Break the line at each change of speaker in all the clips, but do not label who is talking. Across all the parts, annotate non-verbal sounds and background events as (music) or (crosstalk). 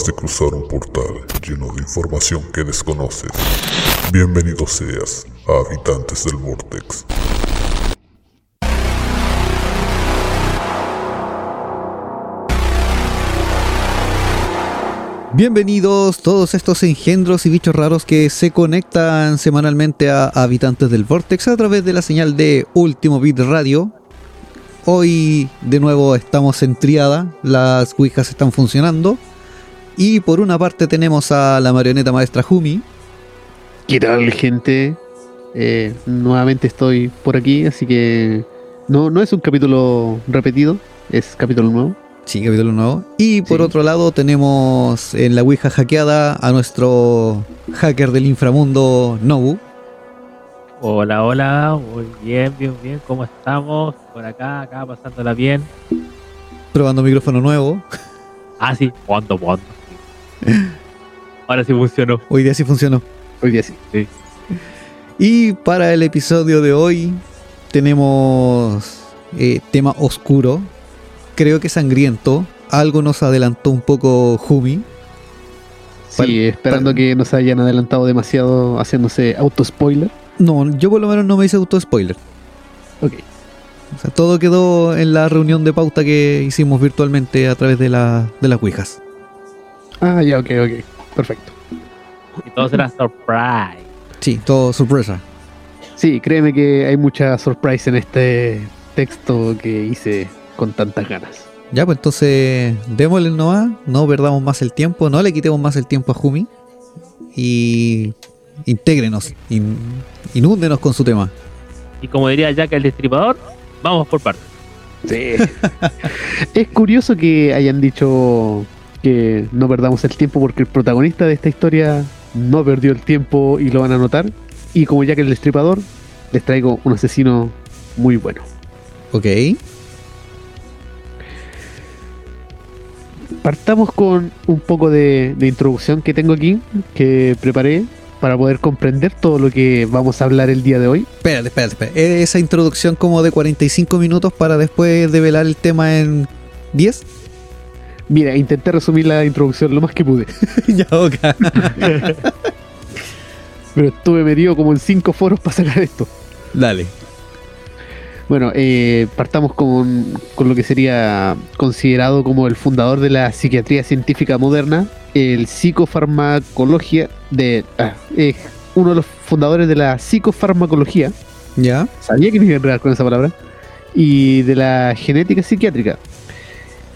Acabas de cruzar un portal lleno de información que desconoces. Bienvenido seas a Habitantes del Vortex.
Bienvenidos todos estos engendros y bichos raros que se conectan semanalmente a Habitantes del Vortex a través de la señal de Último Bit Radio. Hoy de nuevo estamos en triada, las Ouijas están funcionando. Y por una parte tenemos a la marioneta maestra Jumi.
¿Qué tal, gente? Eh, nuevamente estoy por aquí, así que no, no es un capítulo repetido, es capítulo nuevo.
Sí, capítulo nuevo. Y por
Sí.
otro lado tenemos en la Ouija hackeada a nuestro hacker del inframundo, Nobu.
Hola, hola, muy bien, bien, bien, ¿cómo estamos? Por acá, acá, pasándola bien.
Probando micrófono nuevo.
Ah, sí, cuando, cuando. (laughs) Ahora sí funcionó.
Hoy día sí funcionó.
Hoy día sí.
Y para el episodio de hoy tenemos eh, tema oscuro, creo que sangriento. Algo nos adelantó un poco Jumi.
Sí, esperando que no se hayan adelantado demasiado haciéndose auto-spoiler.
No, yo por lo menos no me hice auto-spoiler.
Ok.
O sea, todo quedó en la reunión de pauta que hicimos virtualmente a través de, la, de las Ouijas.
Ah, ya, ok, ok. Perfecto.
Y todo será surprise.
Sí, todo sorpresa.
Sí, créeme que hay mucha surprise en este texto que hice con tantas ganas.
Ya, pues entonces démosle nomás, no perdamos más el tiempo, no le quitemos más el tiempo a Jumi y intégrenos, in- inúndenos con su tema.
Y como diría Jack el Destripador, vamos por partes.
Sí. (laughs) es curioso que hayan dicho que no perdamos el tiempo porque el protagonista de esta historia no perdió el tiempo y lo van a notar. Y como ya que el destripador, les traigo un asesino muy bueno.
Ok,
Partamos con un poco de, de introducción que tengo aquí, que preparé para poder comprender todo lo que vamos a hablar el día de hoy.
espérate, espérate, espérate. Esa introducción como de 45 minutos para después develar el tema en 10.
Mira, intenté resumir la introducción lo más que pude, (laughs)
ya, ok. (laughs)
pero estuve metido como en cinco foros para sacar esto.
Dale.
Bueno, eh, partamos con, con lo que sería considerado como el fundador de la psiquiatría científica moderna, el psicofarmacología de ah, eh, uno de los fundadores de la psicofarmacología,
Ya,
sabía que me iba a enredar con esa palabra, y de la genética psiquiátrica.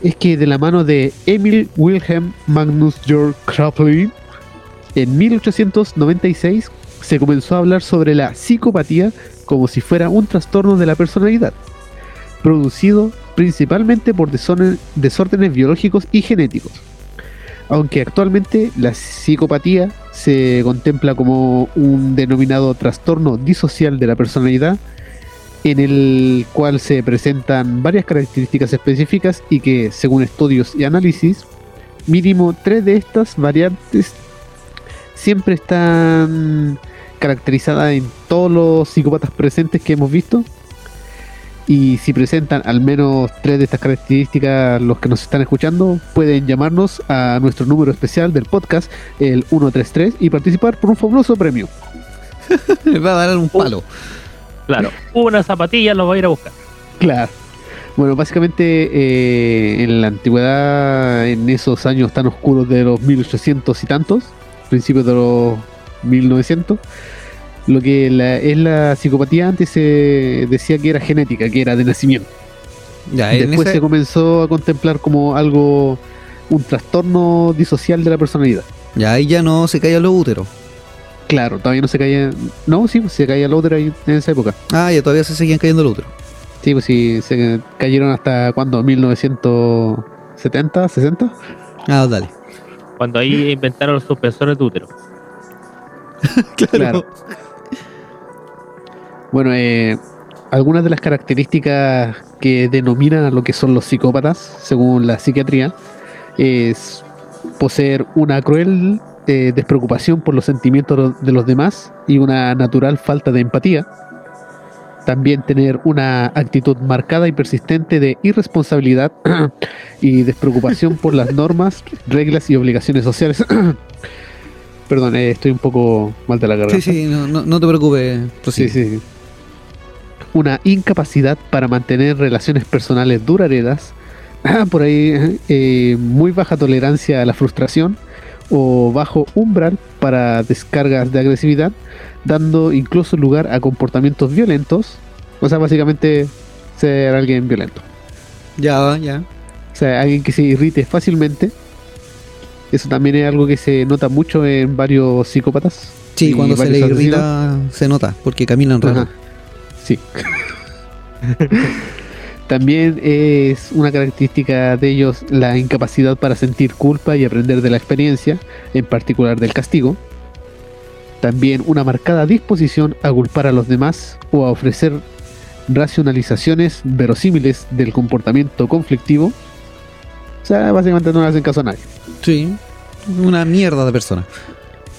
Es que de la mano de Emil Wilhelm Magnus Georg Kraepelin, en 1896 se comenzó a hablar sobre la psicopatía como si fuera un trastorno de la personalidad, producido principalmente por desórdenes biológicos y genéticos. Aunque actualmente la psicopatía se contempla como un denominado trastorno disocial de la personalidad, en el cual se presentan varias características específicas y que, según estudios y análisis, mínimo tres de estas variantes siempre están caracterizadas en todos los psicópatas presentes que hemos visto. Y si presentan al menos tres de estas características, los que nos están escuchando pueden llamarnos a nuestro número especial del podcast, el 133, y participar por un fabuloso premio. (laughs)
va a dar un palo.
Claro, una zapatilla lo va a ir a buscar.
Claro. Bueno, básicamente eh, en la antigüedad, en esos años tan oscuros de los 1800 y tantos, principios de los 1900, lo que la- es la psicopatía antes se decía que era genética, que era de nacimiento.
Ya,
Después
ese-
se comenzó a contemplar como algo, un trastorno disocial de la personalidad.
ya ahí ya no se caía los úteros.
Claro, todavía no se caía. No, sí, pues se caía otra ahí en esa época.
Ah, ya todavía se seguían cayendo los úteros.
Sí, pues sí, se cayeron hasta cuando, 1970, 60.
Ah, dale.
Cuando ahí (laughs) inventaron los suspensores de útero. (laughs)
Claro. Bueno, eh, algunas de las características que denominan a lo que son los psicópatas, según la psiquiatría, es poseer una cruel eh, despreocupación por los sentimientos de los demás y una natural falta de empatía. también tener una actitud marcada y persistente de irresponsabilidad (clears throat) y despreocupación por las normas, (laughs) reglas y obligaciones sociales. (clears throat) Perdón, eh, estoy un poco mal de la garganta.
Sí, sí, no, no, no te preocupes.
Sí, sí. Una incapacidad para mantener relaciones personales duraderas. (clears throat) Por ahí, eh, muy baja tolerancia a la frustración o bajo umbral para descargas de agresividad, dando incluso lugar a comportamientos violentos. O sea, básicamente ser alguien violento.
Ya, ya.
O sea, alguien que se irrite fácilmente. Eso también es algo que se nota mucho en varios psicópatas.
Sí, cuando se le
asesinos.
irrita se nota, porque caminan raro.
Ajá. Sí. (laughs) También es una característica de ellos la incapacidad para sentir culpa y aprender de la experiencia, en particular del castigo. También una marcada disposición a culpar a los demás o a ofrecer racionalizaciones verosímiles del comportamiento conflictivo. O sea, básicamente no le hacen caso a nadie.
Sí. Una mierda de persona.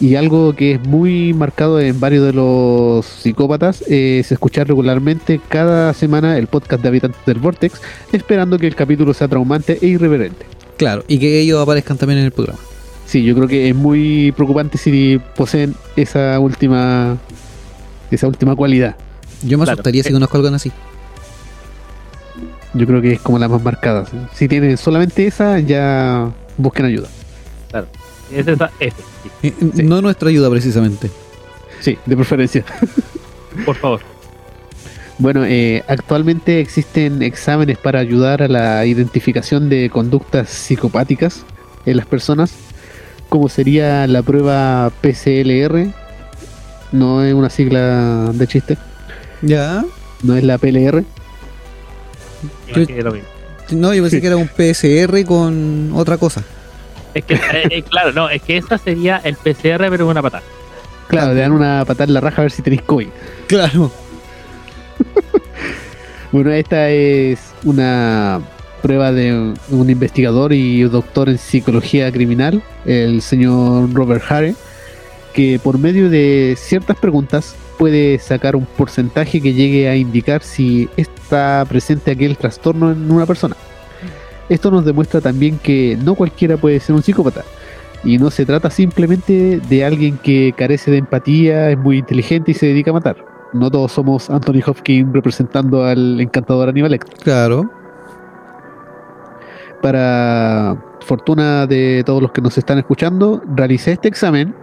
Y algo que es muy marcado en varios de los psicópatas es escuchar regularmente cada semana el podcast de Habitantes del Vortex, esperando que el capítulo sea traumante e irreverente.
Claro, y que ellos aparezcan también en el programa.
Sí, yo creo que es muy preocupante si poseen esa última esa última cualidad.
Yo me
Claro.
asustaría si
Eh.
conozco a alguien así.
Yo creo que es como la más marcada. Si tienen solamente esa, ya busquen ayuda.
Es esa F. sí.
Eh, No nuestra ayuda, precisamente.
Sí, de preferencia. (laughs)
Por favor.
Bueno, eh, actualmente existen exámenes para ayudar a la identificación de conductas psicopáticas en las personas, como sería la prueba PCLR, no es una sigla de chiste,
Ya.
no es la PLR.
No, yo pensé
Sí.
que era un PSR con otra cosa.
Es que, eh, eh, claro, no, es que esa sería el PCR, pero una patada.
Claro, le dan una patada en la raja a ver si tenéis COVID.
Claro. (laughs)
Bueno, esta es una prueba de un investigador y doctor en psicología criminal, el señor Robert Hare, que por medio de ciertas preguntas puede sacar un porcentaje que llegue a indicar si está presente aquel trastorno en una persona. Esto nos demuestra también que no cualquiera puede ser un psicópata. Y no se trata simplemente de alguien que carece de empatía, es muy inteligente y se dedica a matar. No todos somos Anthony Hopkins representando al encantador Aníbal Lecter.
Claro.
Para fortuna de todos los que nos están escuchando, realicé este examen.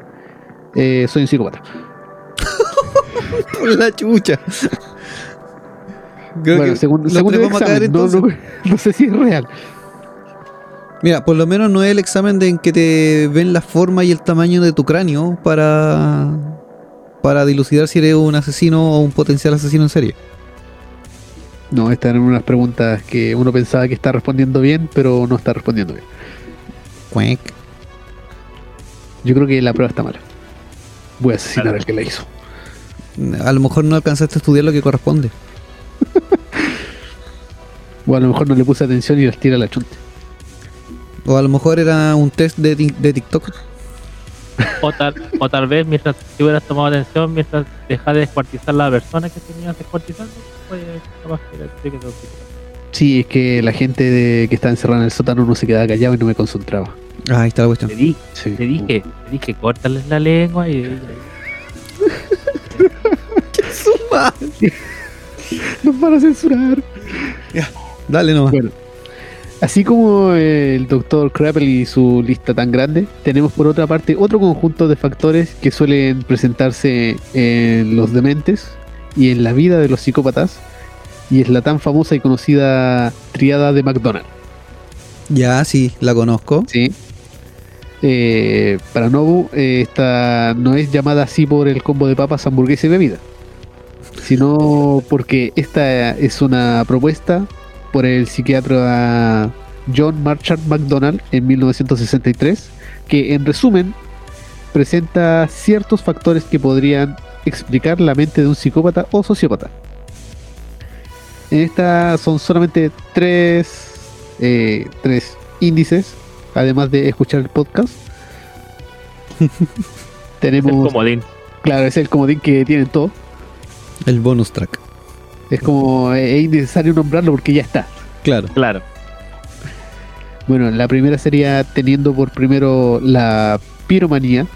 Eh, soy un psicópata. (laughs)
Por la chucha. Creo
bueno,
que
según, el
caer
examen, no, no- (laughs) no sé si es real.
Mira, por lo menos no es el examen de en que te ven la forma y el tamaño de tu cráneo para para dilucidar si eres un asesino o un potencial asesino en serie.
No, estas eran unas preguntas que uno pensaba que está respondiendo bien, pero no está respondiendo bien.
Cuec.
Yo creo que la prueba está mala. Voy a asesinar
Claro.
al que la hizo.
A lo mejor no alcanzaste a estudiar lo que corresponde. (laughs)
O a lo mejor no le puse atención y las tira a la chunte.
O a lo mejor era un test de, de TikTok.
O tal, o tal vez mientras si hubieras tomado atención, mientras dejas de descuartizar a la persona que tenías descuartizando, pues capaz que era- sí te
es que la gente de, que está encerrada en el sótano no se quedaba callado y no me concentraba.
Ah, ahí está la cuestión.
Te, di,
Sí.
te dije, te dije, córtales la lengua y.
Nos van a censurar.
Dale nomás.
Bueno, así como el doctor Krappel y su lista tan grande, tenemos por otra parte otro conjunto de factores que suelen presentarse en los dementes y en la vida de los psicópatas, y es la tan famosa y conocida triada de McDonald.
Ya, sí, la conozco.
¿sí? Eh, para Nobu, eh, esta no es llamada así por el combo de papas, hamburguesa y bebida, sino porque esta es una propuesta por el psiquiatra John Marchand McDonald en 1963, que en resumen presenta ciertos factores que podrían explicar la mente de un psicópata o sociópata. En esta son solamente tres, eh, tres índices, además de escuchar el podcast. (laughs)
Es el
Tenemos,
comodín.
claro, es el comodín que tienen todo.
El bonus track.
Es como, eh, es innecesario nombrarlo porque ya está.
Claro.
Claro.
Bueno, la primera sería teniendo por primero la piromanía,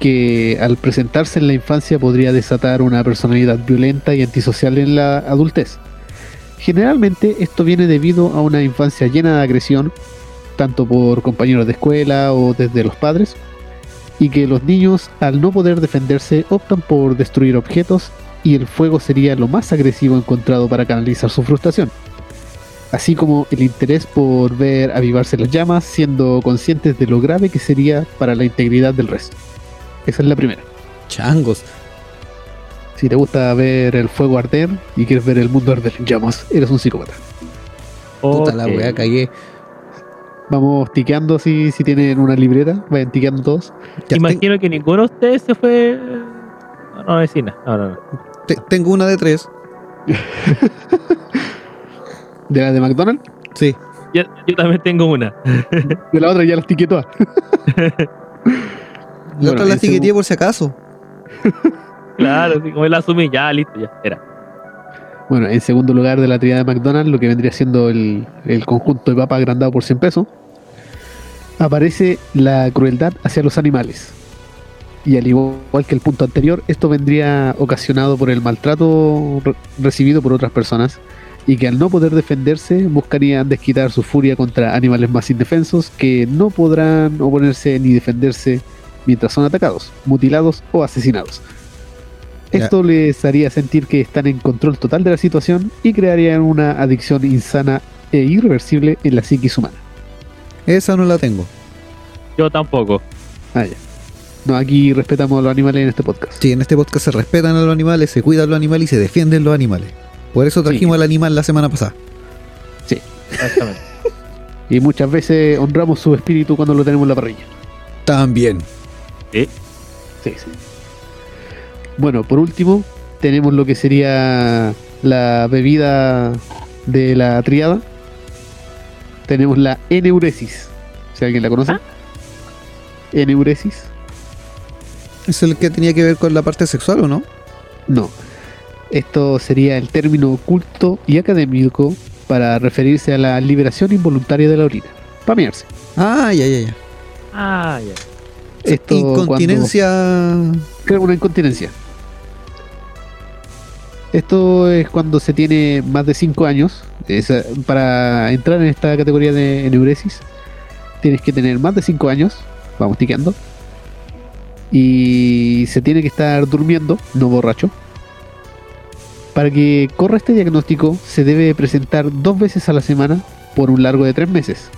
que al presentarse en la infancia podría desatar una personalidad violenta y antisocial en la adultez. Generalmente esto viene debido a una infancia llena de agresión, tanto por compañeros de escuela o desde los padres, y que los niños al no poder defenderse optan por destruir objetos y el fuego sería lo más agresivo encontrado para canalizar su frustración. Así como el interés por ver avivarse las llamas, siendo conscientes de lo grave que sería para la integridad del resto. Esa es la primera.
Changos.
Si te gusta ver el fuego arder y quieres ver el mundo arder en llamas, eres un psicópata.
Puta la weá, cagué.
Vamos tiqueando si, si tienen una libreta, vayan tiqueando todos.
Ya, ten-
Imagino que ninguno de ustedes se fue. No, no, vecina. No, no, no.
Te- tengo una de tres. (laughs)
De la de McDonald's,
Sí.
Yo, yo también tengo una. (laughs)
de la otra ya las tiqué todas.
La
Bueno,
otra la tiqueteé por si acaso. (laughs)
Claro, como la asumí, ya, listo, ya. Era.
Bueno, en segundo lugar de la tríada de McDonald's, lo que vendría siendo el, el conjunto de papa agrandado por 100 pesos, aparece la crueldad hacia los animales. Y al igual que el punto anterior, esto vendría ocasionado por el maltrato re- recibido por otras personas y que al no poder defenderse buscarían desquitar su furia contra animales más indefensos que no podrán oponerse ni defenderse mientras son atacados, mutilados o asesinados. Esto les haría sentir que están en control total de la situación y crearían una adicción insana e irreversible en la psiquis humana.
Esa no la tengo.
Yo tampoco.
Ah, ya. No, aquí respetamos a los animales en este podcast.
Sí, en este podcast se respetan a los animales, se cuidan los animales y se defienden los animales. Por eso trajimos al animal la semana pasada.
Exactamente. (laughs)
Y muchas veces honramos su espíritu cuando lo tenemos en la parrilla.
También.
Sí.
Sí, sí. Bueno, por último, tenemos lo que sería la bebida de la triada. Tenemos la eneuresis. Si alguien la conoce.
¿Ah?
Eneuresis.
¿Es el que tenía que ver con la parte sexual o no?
No. Esto sería el término oculto y académico para referirse a la liberación involuntaria de la orina. Pamearse.
Ah, ya, ya, ya.
Ah, ya.
Esto
Incontinencia.
cuando- Creo una incontinencia. Esto es cuando se tiene más de 5 años. Es, para entrar en esta categoría de eneuresis, tienes que tener más de 5 años. Vamos ticando. Y se tiene que estar durmiendo, no borracho. Para que corra este diagnóstico, se debe presentar dos veces a la semana por un largo de 3 meses.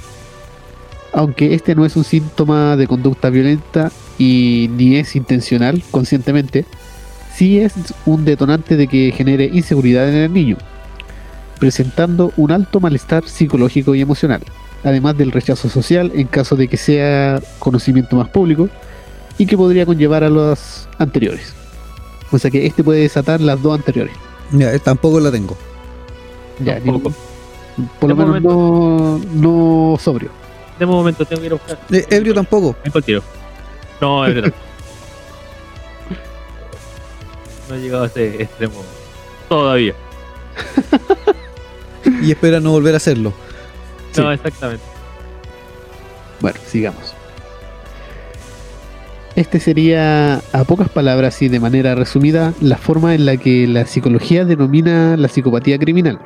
Aunque este no es un síntoma de conducta violenta y ni es intencional conscientemente, sí es un detonante de que genere inseguridad en el niño, presentando un alto malestar psicológico y emocional, además del rechazo social en caso de que sea conocimiento más público y que podría conllevar a los anteriores. O sea que este puede desatar las dos anteriores.
Ya, eh, tampoco la tengo.
Ya,
Tampoco.
ni- por lo menos no, no sobrio.
De momento tengo que ir a buscar.
Eh, ebrio tampoco.
Vengo el tiro. No, es verdad. no he llegado a ese extremo. Todavía. (laughs)
Y espera no volver a hacerlo.
Sí.
No, exactamente.
Bueno, sigamos. Este sería, a pocas palabras y de manera resumida, la forma en la que la psicología denomina la psicopatía criminal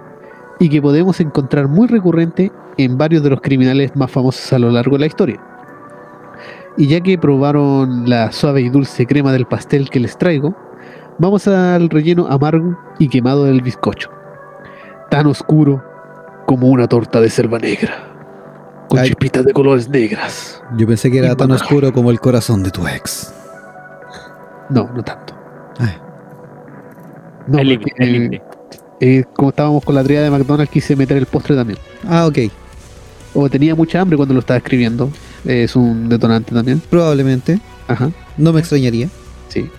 y que podemos encontrar muy recurrente en varios de los criminales más famosos a lo largo de la historia. Y ya que probaron la suave y dulce crema del pastel que les traigo, vamos al relleno amargo y quemado del bizcocho. Tan oscuro como una torta de selva negra, con
Ay.
chispitas de colores negras.
Yo pensé que era
Y
tan oscuro como el corazón de tu ex.
No, no tanto.
Ay.
No,
el
porque,
límite, el límite.
eh, como estábamos con la tríada de McDonald's, quise meter el postre también.
Ah, ok.
O tenía mucha hambre cuando lo estaba escribiendo. Es un detonante también.
Probablemente.
Ajá,
No me extrañaría.
sí.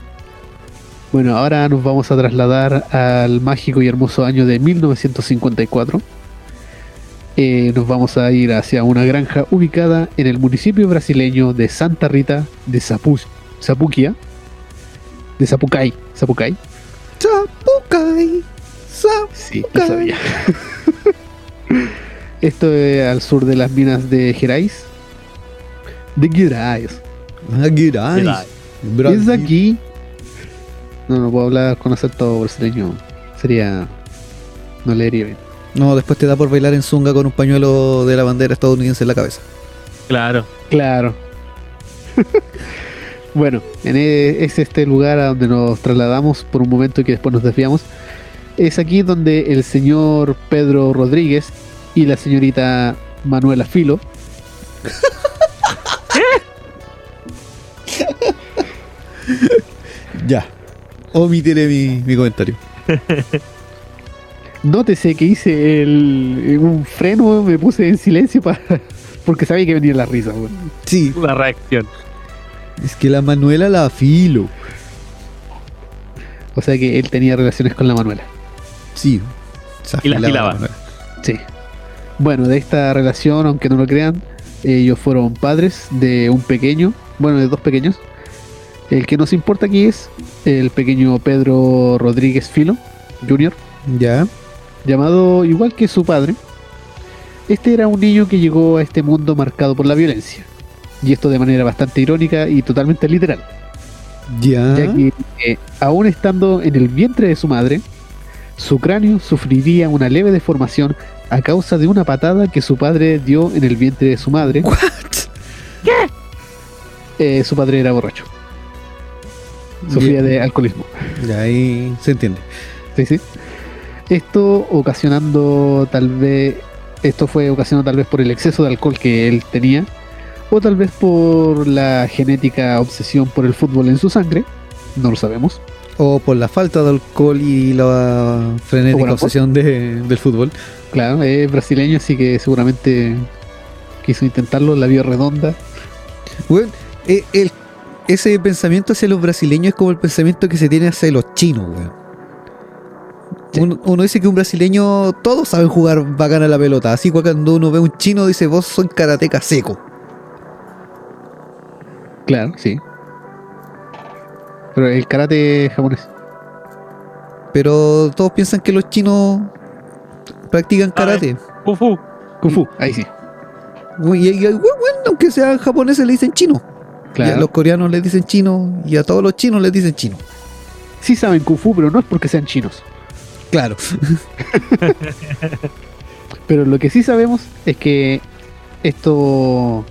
Bueno, ahora nos vamos a trasladar al mágico y hermoso año de 1954. Eh, nos vamos a ir hacia una granja ubicada en el municipio brasileño de Santa Rita de Sapu Sapuquia. De Sapucay. Sapucay.
Chapucay.
Sí, lo sabía. (laughs) Esto es al sur de las minas de Gerais. De Gerais.
Ah, Gerais.
Es aquí. No, no puedo hablar con acento brasileño. Sería. No leería bien.
No, después te da por bailar en zunga con un pañuelo de la bandera estadounidense en la cabeza.
Claro.
Claro. (laughs) bueno, en e- es este lugar a donde nos trasladamos por un momento y que después nos desviamos. Es aquí donde el señor Pedro Rodríguez y la señorita Manuela Filo (laughs)
Ya. Omitiré mi, mi comentario. (laughs)
Nótese que hice el, un freno, me puse en silencio para, (laughs) porque sabía que venía la risa.
Sí,
Una reacción.
es que la Manuela la afilo.
O sea que él tenía relaciones con la Manuela.
Sí. se
Y la
afilaba.
Sí. Bueno, de esta relación, aunque no lo crean, ellos fueron padres de un pequeño, bueno, de dos pequeños. El que nos importa aquí es el pequeño Pedro Rodríguez Filo, Jr.,
Ya.
Llamado igual que su padre. Este era un niño que llegó a este mundo marcado por la violencia. Y esto de manera bastante irónica y totalmente literal.
Ya.
ya que eh, aún estando en el vientre de su madre, su cráneo sufriría una leve deformación a causa de una patada que su padre dio en el vientre de su madre.
What?
Eh, su padre era borracho. Sufría de alcoholismo.
Ya ahí se entiende.
Sí, sí. Esto ocasionando tal vez, esto fue ocasionado tal vez por el exceso de alcohol que él tenía, o tal vez por la genética obsesión por el fútbol en su sangre, no lo sabemos.
O por la falta de alcohol y la frenética obsesión de- del fútbol.
Claro, es brasileño, así que seguramente quiso intentarlo, la vio redonda.
Weón, eh, el- ese pensamiento hacia los brasileños es como el pensamiento que se tiene hacia los chinos, weón.
Sí.
Uno, uno dice que un brasileño, todos saben jugar bacana la pelota. Así que cuando uno ve a un chino, dice, vos soy karateca seco.
Claro, sí. Pero el karate japonés.
Pero todos piensan que los chinos practican karate.
Fufu.
Kung Fu, ahí sí.
Y, y- y- bueno, aunque sean japoneses, le dicen chino. Y a
Claro.
los coreanos les dicen chino. Y a todos los chinos les dicen chino.
Sí saben Kung Fu, pero no es porque sean chinos.
Claro. (laughs)
Pero lo que sí sabemos es que esto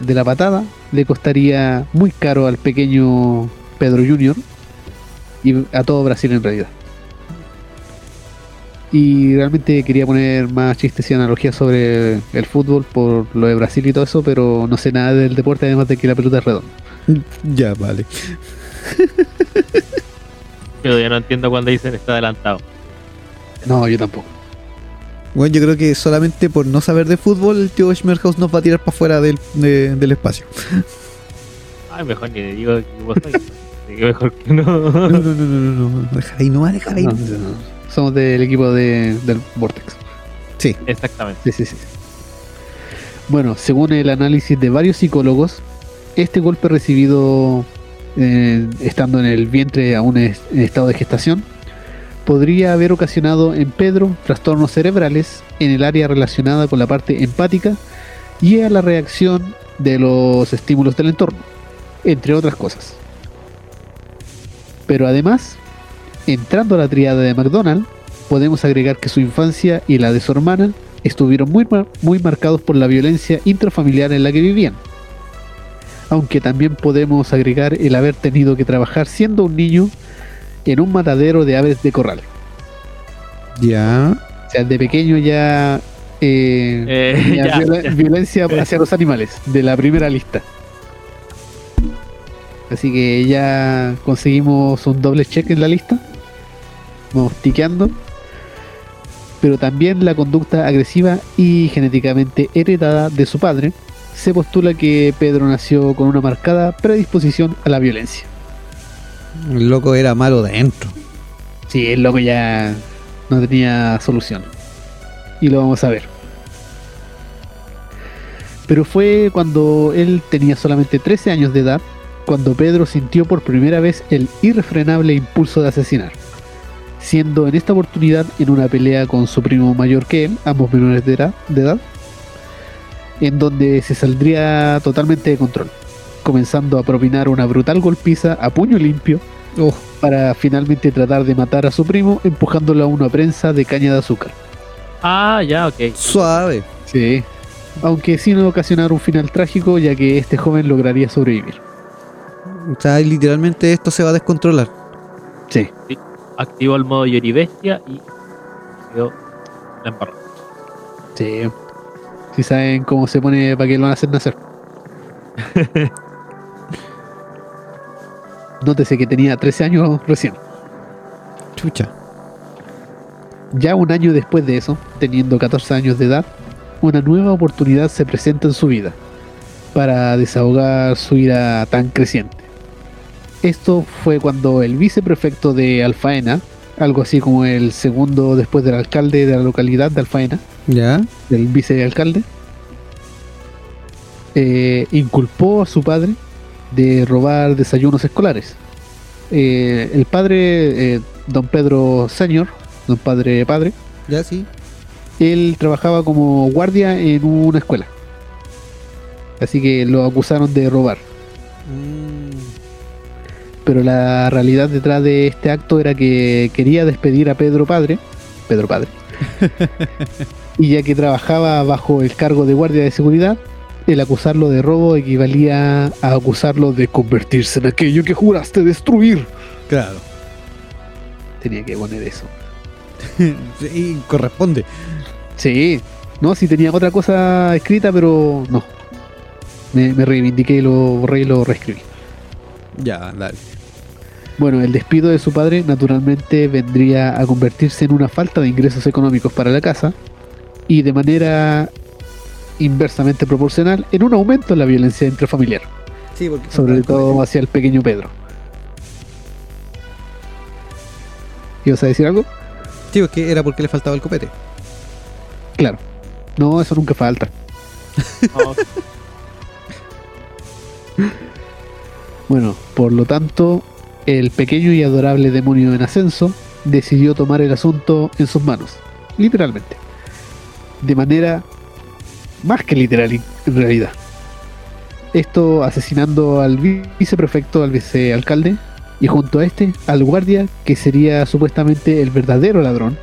de la patada le costaría muy caro al pequeño Pedro Junior y a todo Brasil en realidad. Y realmente quería poner más chistes y analogías sobre el fútbol por lo de Brasil y todo eso, pero no sé nada del deporte además de que la pelota es redonda.
ya, vale. (laughs)
Pero ya no entiendo cuando dicen está adelantado.
No, yo tampoco.
Bueno, yo creo que solamente por no saber de fútbol, el tío Schmerhaus nos va a tirar para afuera del, de- del espacio. (laughs)
Ay, mejor ni le digo que vos sois. Así que mejor que (laughs) no.
No, no, no, no, no, no. Déjala ahí nomás, déjala ahí.
No, no, no. Somos del equipo de, del Vortex.
Sí.
Exactamente.
Sí, sí, sí. Bueno, según el análisis de varios psicólogos, este golpe recibido eh, estando en el vientre aún en estado de gestación podría haber ocasionado en Pedro trastornos cerebrales en el área relacionada con la parte empática y a la reacción de los estímulos del entorno, entre otras cosas. Pero además, entrando a la triada de McDonald, podemos agregar que su infancia y la de su hermana estuvieron muy, muy marcados por la violencia intrafamiliar en la que vivían. Aunque también podemos agregar el haber tenido que trabajar siendo un niño en un matadero de aves de corral.
Ya.
O sea, de pequeño ya, eh,
Eh,
tenía
ya,
viola- (laughs)
ya.
violencia hacia los animales, de la primera lista. Así que ya conseguimos un doble check en la lista. Vamos tiqueando. Pero también la conducta agresiva y genéticamente heredada de su padre. Se postula que Pedro nació con una marcada predisposición a la violencia.
El loco era malo dentro.
Sí, el loco ya no tenía solución. Y lo vamos a ver. Pero fue cuando él tenía solamente 13 años de edad, cuando Pedro sintió por primera vez el irrefrenable impulso de asesinar. siendo en esta oportunidad en una pelea con su primo mayor que él, ambos menores de edad, de edad en donde se saldría totalmente de control, comenzando a propinar una brutal golpiza a puño limpio
Oh,
para finalmente tratar de matar a su primo empujándolo a una prensa de caña de azúcar.
Ah, ya, ok.
suave.
Sí. Aunque sin ocasionar un final trágico, ya que este joven lograría sobrevivir.
O sea, literalmente esto se va a descontrolar.
Sí.
Activó el modo Yori Bestia y quedó la embarró.
Sí. Si saben cómo se pone para que lo van a hacer nacer. (laughs) Nótese que tenía 13 años recién.
Chucha.
Ya un año después de eso, teniendo 14 años de edad, una nueva oportunidad se presenta en su vida para desahogar su ira tan creciente. Esto fue cuando el viceprefecto de Alfaena, algo así como el segundo después del alcalde de la localidad de Alfaena,
¿Ya?
del vicealcalde, eh, inculpó a su padre de robar desayunos escolares. Eh, el padre, eh, don Pedro Senior, don padre padre,
¿Ya sí?
él trabajaba como guardia en una escuela. Así que lo acusaron de robar.
Mm,
Pero la realidad detrás de este acto era que quería despedir a Pedro Padre, Pedro Padre, (laughs) y ya que trabajaba bajo el cargo de guardia de seguridad, el acusarlo de robo equivalía a acusarlo de convertirse en aquello que juraste destruir.
claro.
Tenía que poner eso. (laughs)
y corresponde.
Sí, no, si tenía otra cosa escrita, pero no. Me, me reivindiqué lo borré y lo reescribí.
Ya, dale.
Bueno, el despido de su padre naturalmente vendría a convertirse en una falta de ingresos económicos para la casa y de manera inversamente proporcional en un aumento en la violencia intrafamiliar,
Sí, porque
sobre todo hacia el pequeño Pedro. ¿Ibas a decir algo?
Sí, porque era porque le faltaba el copete.
Claro. No, eso nunca falta. (laughs)
No,
Bueno, por lo tanto, el pequeño y adorable demonio en ascenso decidió tomar el asunto en sus manos, literalmente. De manera más que literal en realidad. Esto asesinando al vi- viceprefecto, al vicealcalde, y junto a este, al guardia, que sería supuestamente el verdadero ladrón.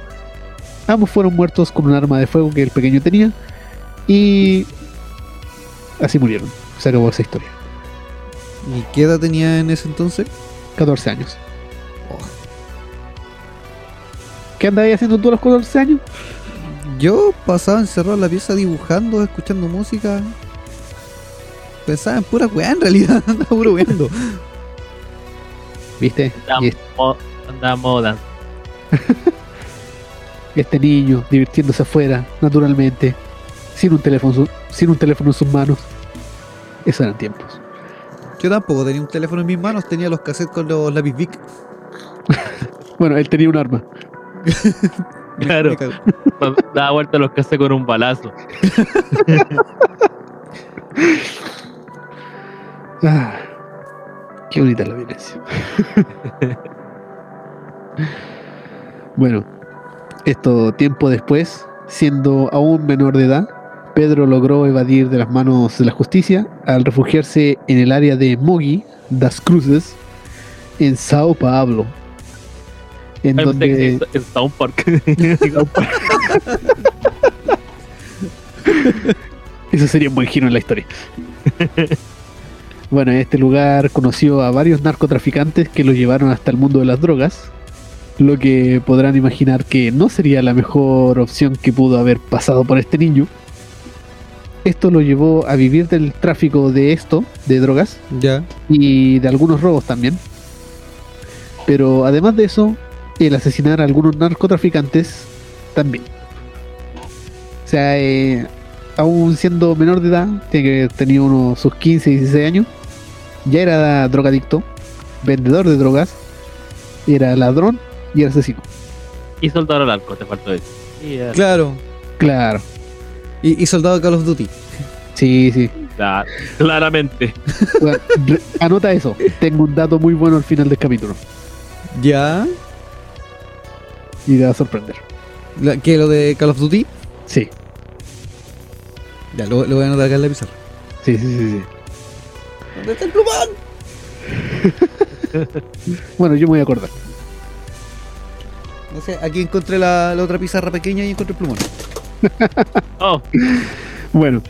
Ambos fueron muertos con un arma de fuego que el pequeño tenía, y así murieron. Se acabó esa historia.
¿Y qué edad tenía en ese entonces?
14 años. ¿Qué andabas haciendo tú a los 14 años?
Yo pasaba encerrado en la pieza dibujando, escuchando música. Pensaba en pura weá en realidad, (laughs) andaba puro weando.
¿Viste?
andaba
Y es-
mo- andaba modo dance. (laughs)
este niño divirtiéndose afuera, naturalmente, sin un teléfono, en su- sin un teléfono en sus manos. Esos eran tiempos.
Yo tampoco tenía un teléfono en mis manos, tenía los cassettes con los lápiz Bic. (laughs)
Bueno, él tenía un arma. (laughs)
Claro.
Me.
Daba vuelta los que hace con un balazo. (laughs)
Ah, qué bonita la violencia. bueno, esto tiempo después, siendo aún menor de edad, Pedro logró evadir de las manos de la justicia al refugiarse en el área de Mogi das Cruces, en Sao Paulo. En
Ay,
donde
En South Park. (laughs)
Eso sería un buen giro en la historia. (laughs) bueno, en este lugar conoció a varios narcotraficantes que lo llevaron hasta el mundo de las drogas, lo que podrán imaginar que no sería la mejor opción que pudo haber pasado por este niño. Esto lo llevó a vivir del tráfico de esto, de drogas,
Ya.
y de algunos robos también. Pero además de eso, el asesinar a algunos narcotraficantes también. O sea, eh, aún siendo menor de edad, tiene que haber tenido unos sus 15, 16 años, ya era drogadicto, vendedor de drogas, era ladrón y era asesino.
y soldado al arco, te faltó eso.
Claro.
Claro,
Y, y soldado de Call of Duty.
sí, sí.
cla- claramente.
Bueno, anota eso. Tengo un dato muy bueno al final del capítulo.
Ya.
Y te va a sorprender.
¿Qué? ¿Lo de Call of Duty?
Sí,
Ya, lo, lo voy a anotar acá en la pizarra.
sí, sí, sí. sí.
¿Dónde está el plumón? (laughs)
Bueno, yo me voy a acordar.
No sé, aquí encontré la, la otra pizarra pequeña y encontré el plumón. (laughs)
Oh,
Bueno,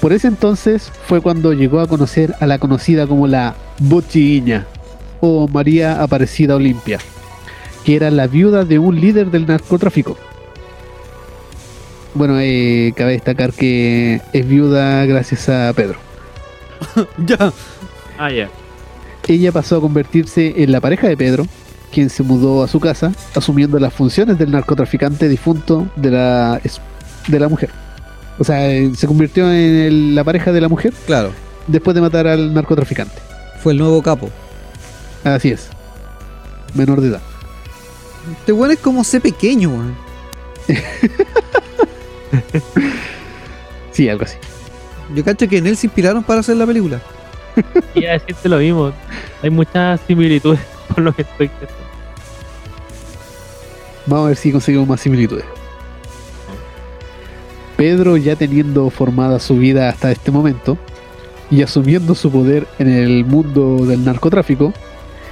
por ese entonces fue cuando llegó a conocer a la conocida como la Bochiña o María Aparecida Olimpia, que era la viuda de un líder del narcotráfico. Bueno, eh, cabe destacar que es viuda gracias a Pedro. (laughs)
ya.
ah, ya.
Ella pasó a convertirse en la pareja de Pedro, quien se mudó a su casa, asumiendo las funciones del narcotraficante difunto de la, de la mujer. O sea, eh, se convirtió en el- la pareja de la mujer
Claro,
después de matar al narcotraficante.
fue el nuevo capo.
Así es. Menor de edad.
Este weón es como C pequeño, weón. (laughs)
Sí, algo así.
Yo cacho que en él se inspiraron para hacer la película. (laughs)
Y a decirte lo mismo. Hay muchas similitudes por lo que estoy pensando.
Vamos a ver si conseguimos más similitudes. Pedro, ya teniendo formada su vida hasta este momento y asumiendo su poder en el mundo del narcotráfico,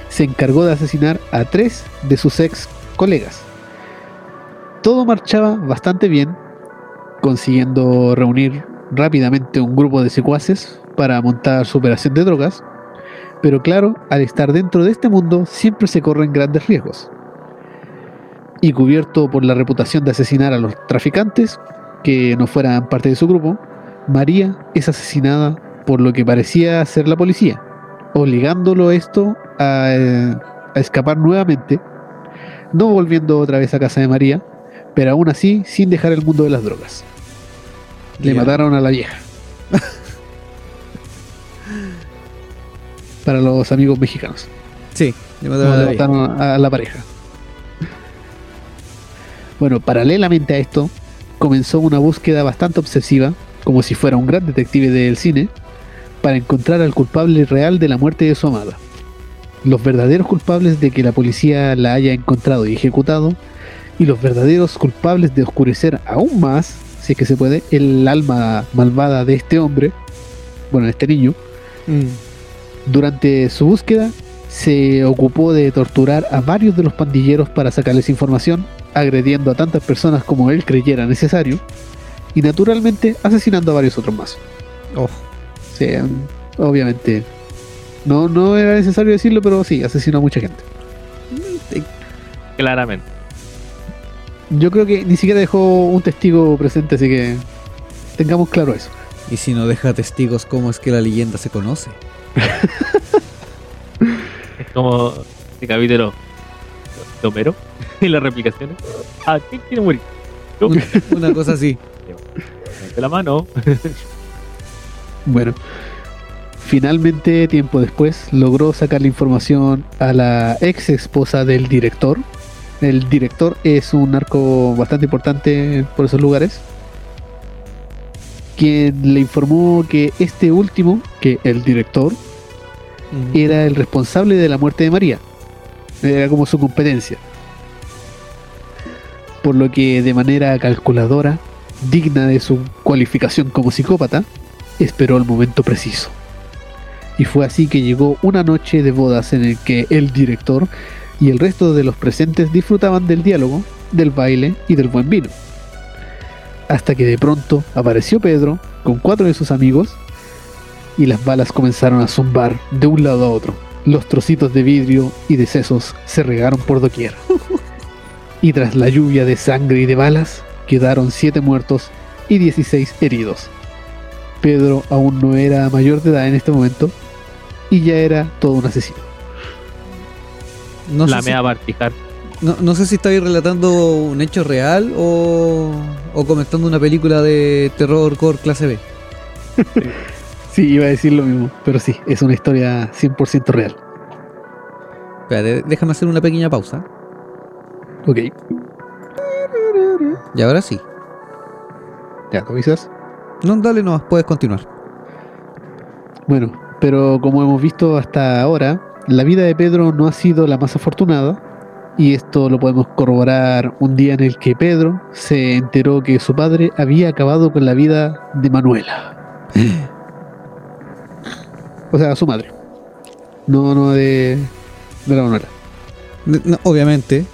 se encargó de asesinar a tres de sus ex colegas. Todo marchaba bastante bien, consiguiendo reunir rápidamente un grupo de secuaces para montar su operación de drogas, pero claro, al estar dentro de este mundo siempre se corren grandes riesgos y cubierto por la reputación de asesinar a los traficantes que no fueran parte de su grupo, María es asesinada por lo que parecía ser la policía, obligándolo esto a, a escapar nuevamente, no volviendo otra vez a casa de María, pero aún así sin dejar el mundo de las drogas. Le mataron a la vieja. (laughs) Para los amigos mexicanos.
Sí, le mataron a
a la pareja. Bueno, paralelamente a esto, comenzó una búsqueda bastante obsesiva, como si fuera un gran detective del cine, para encontrar al culpable real de la muerte de su amada. Los verdaderos culpables de que la policía la haya encontrado y ejecutado, y los verdaderos culpables de oscurecer aún más, si es que se puede, el alma malvada de este hombre, bueno, de este niño,
Mm.
Durante su búsqueda, se ocupó de torturar a varios de los pandilleros para sacarles información, agrediendo a tantas personas como él creyera necesario, y naturalmente asesinando a varios otros más.
Oh,
O sea, obviamente, no, no era necesario decirlo, pero sí, asesinó a mucha gente.
Claramente.
Yo creo que ni siquiera dejó un testigo presente, así que tengamos claro eso.
y si no deja testigos, ¿cómo es que la leyenda se conoce? (laughs)
Es como el capítulo de Homero (laughs) y las replicaciones. Ah, ¿quién quiere morir?
Una, (laughs) una cosa así.
De la mano.
Bueno, finalmente, tiempo después, logró sacar la información a la ex esposa del director. El director es un narco bastante importante por esos lugares. Quien le informó que este último, que el director, Era el responsable de la muerte de María. Era como su competencia. Por lo que de manera calculadora, digna de su cualificación como psicópata, esperó el momento preciso. Y fue así que llegó una noche de bodas en el que el director y el resto de los presentes disfrutaban del diálogo, del baile y del buen vino. Hasta que de pronto apareció Pedro con cuatro de sus amigos y las balas comenzaron a zumbar de un lado a otro. Los trocitos de vidrio y de sesos se regaron por doquier. (laughs) Y tras la lluvia de sangre y de balas, quedaron 7 muertos y 16 heridos. Pedro aún no era mayor de edad en este momento y ya era todo un asesino.
No,
la
sé si, no, no sé si estáis relatando un hecho real o, o comentando una película de terror core clase B. (laughs)
Sí, iba a decir lo mismo, pero sí, es una historia 100% real.
Espérate, déjame hacer una pequeña pausa.
Ok,
Y ahora sí.
ya, ¿tú avisas?
No, dale nomás, puedes continuar.
Bueno, pero como hemos visto hasta ahora, la vida de Pedro no ha sido la más afortunada, Y esto lo podemos corroborar un día en el que Pedro se enteró que su padre había acabado con la vida de Manuela. (laughs) O sea, su madre. No, no de, de la Manuela.
No, obviamente.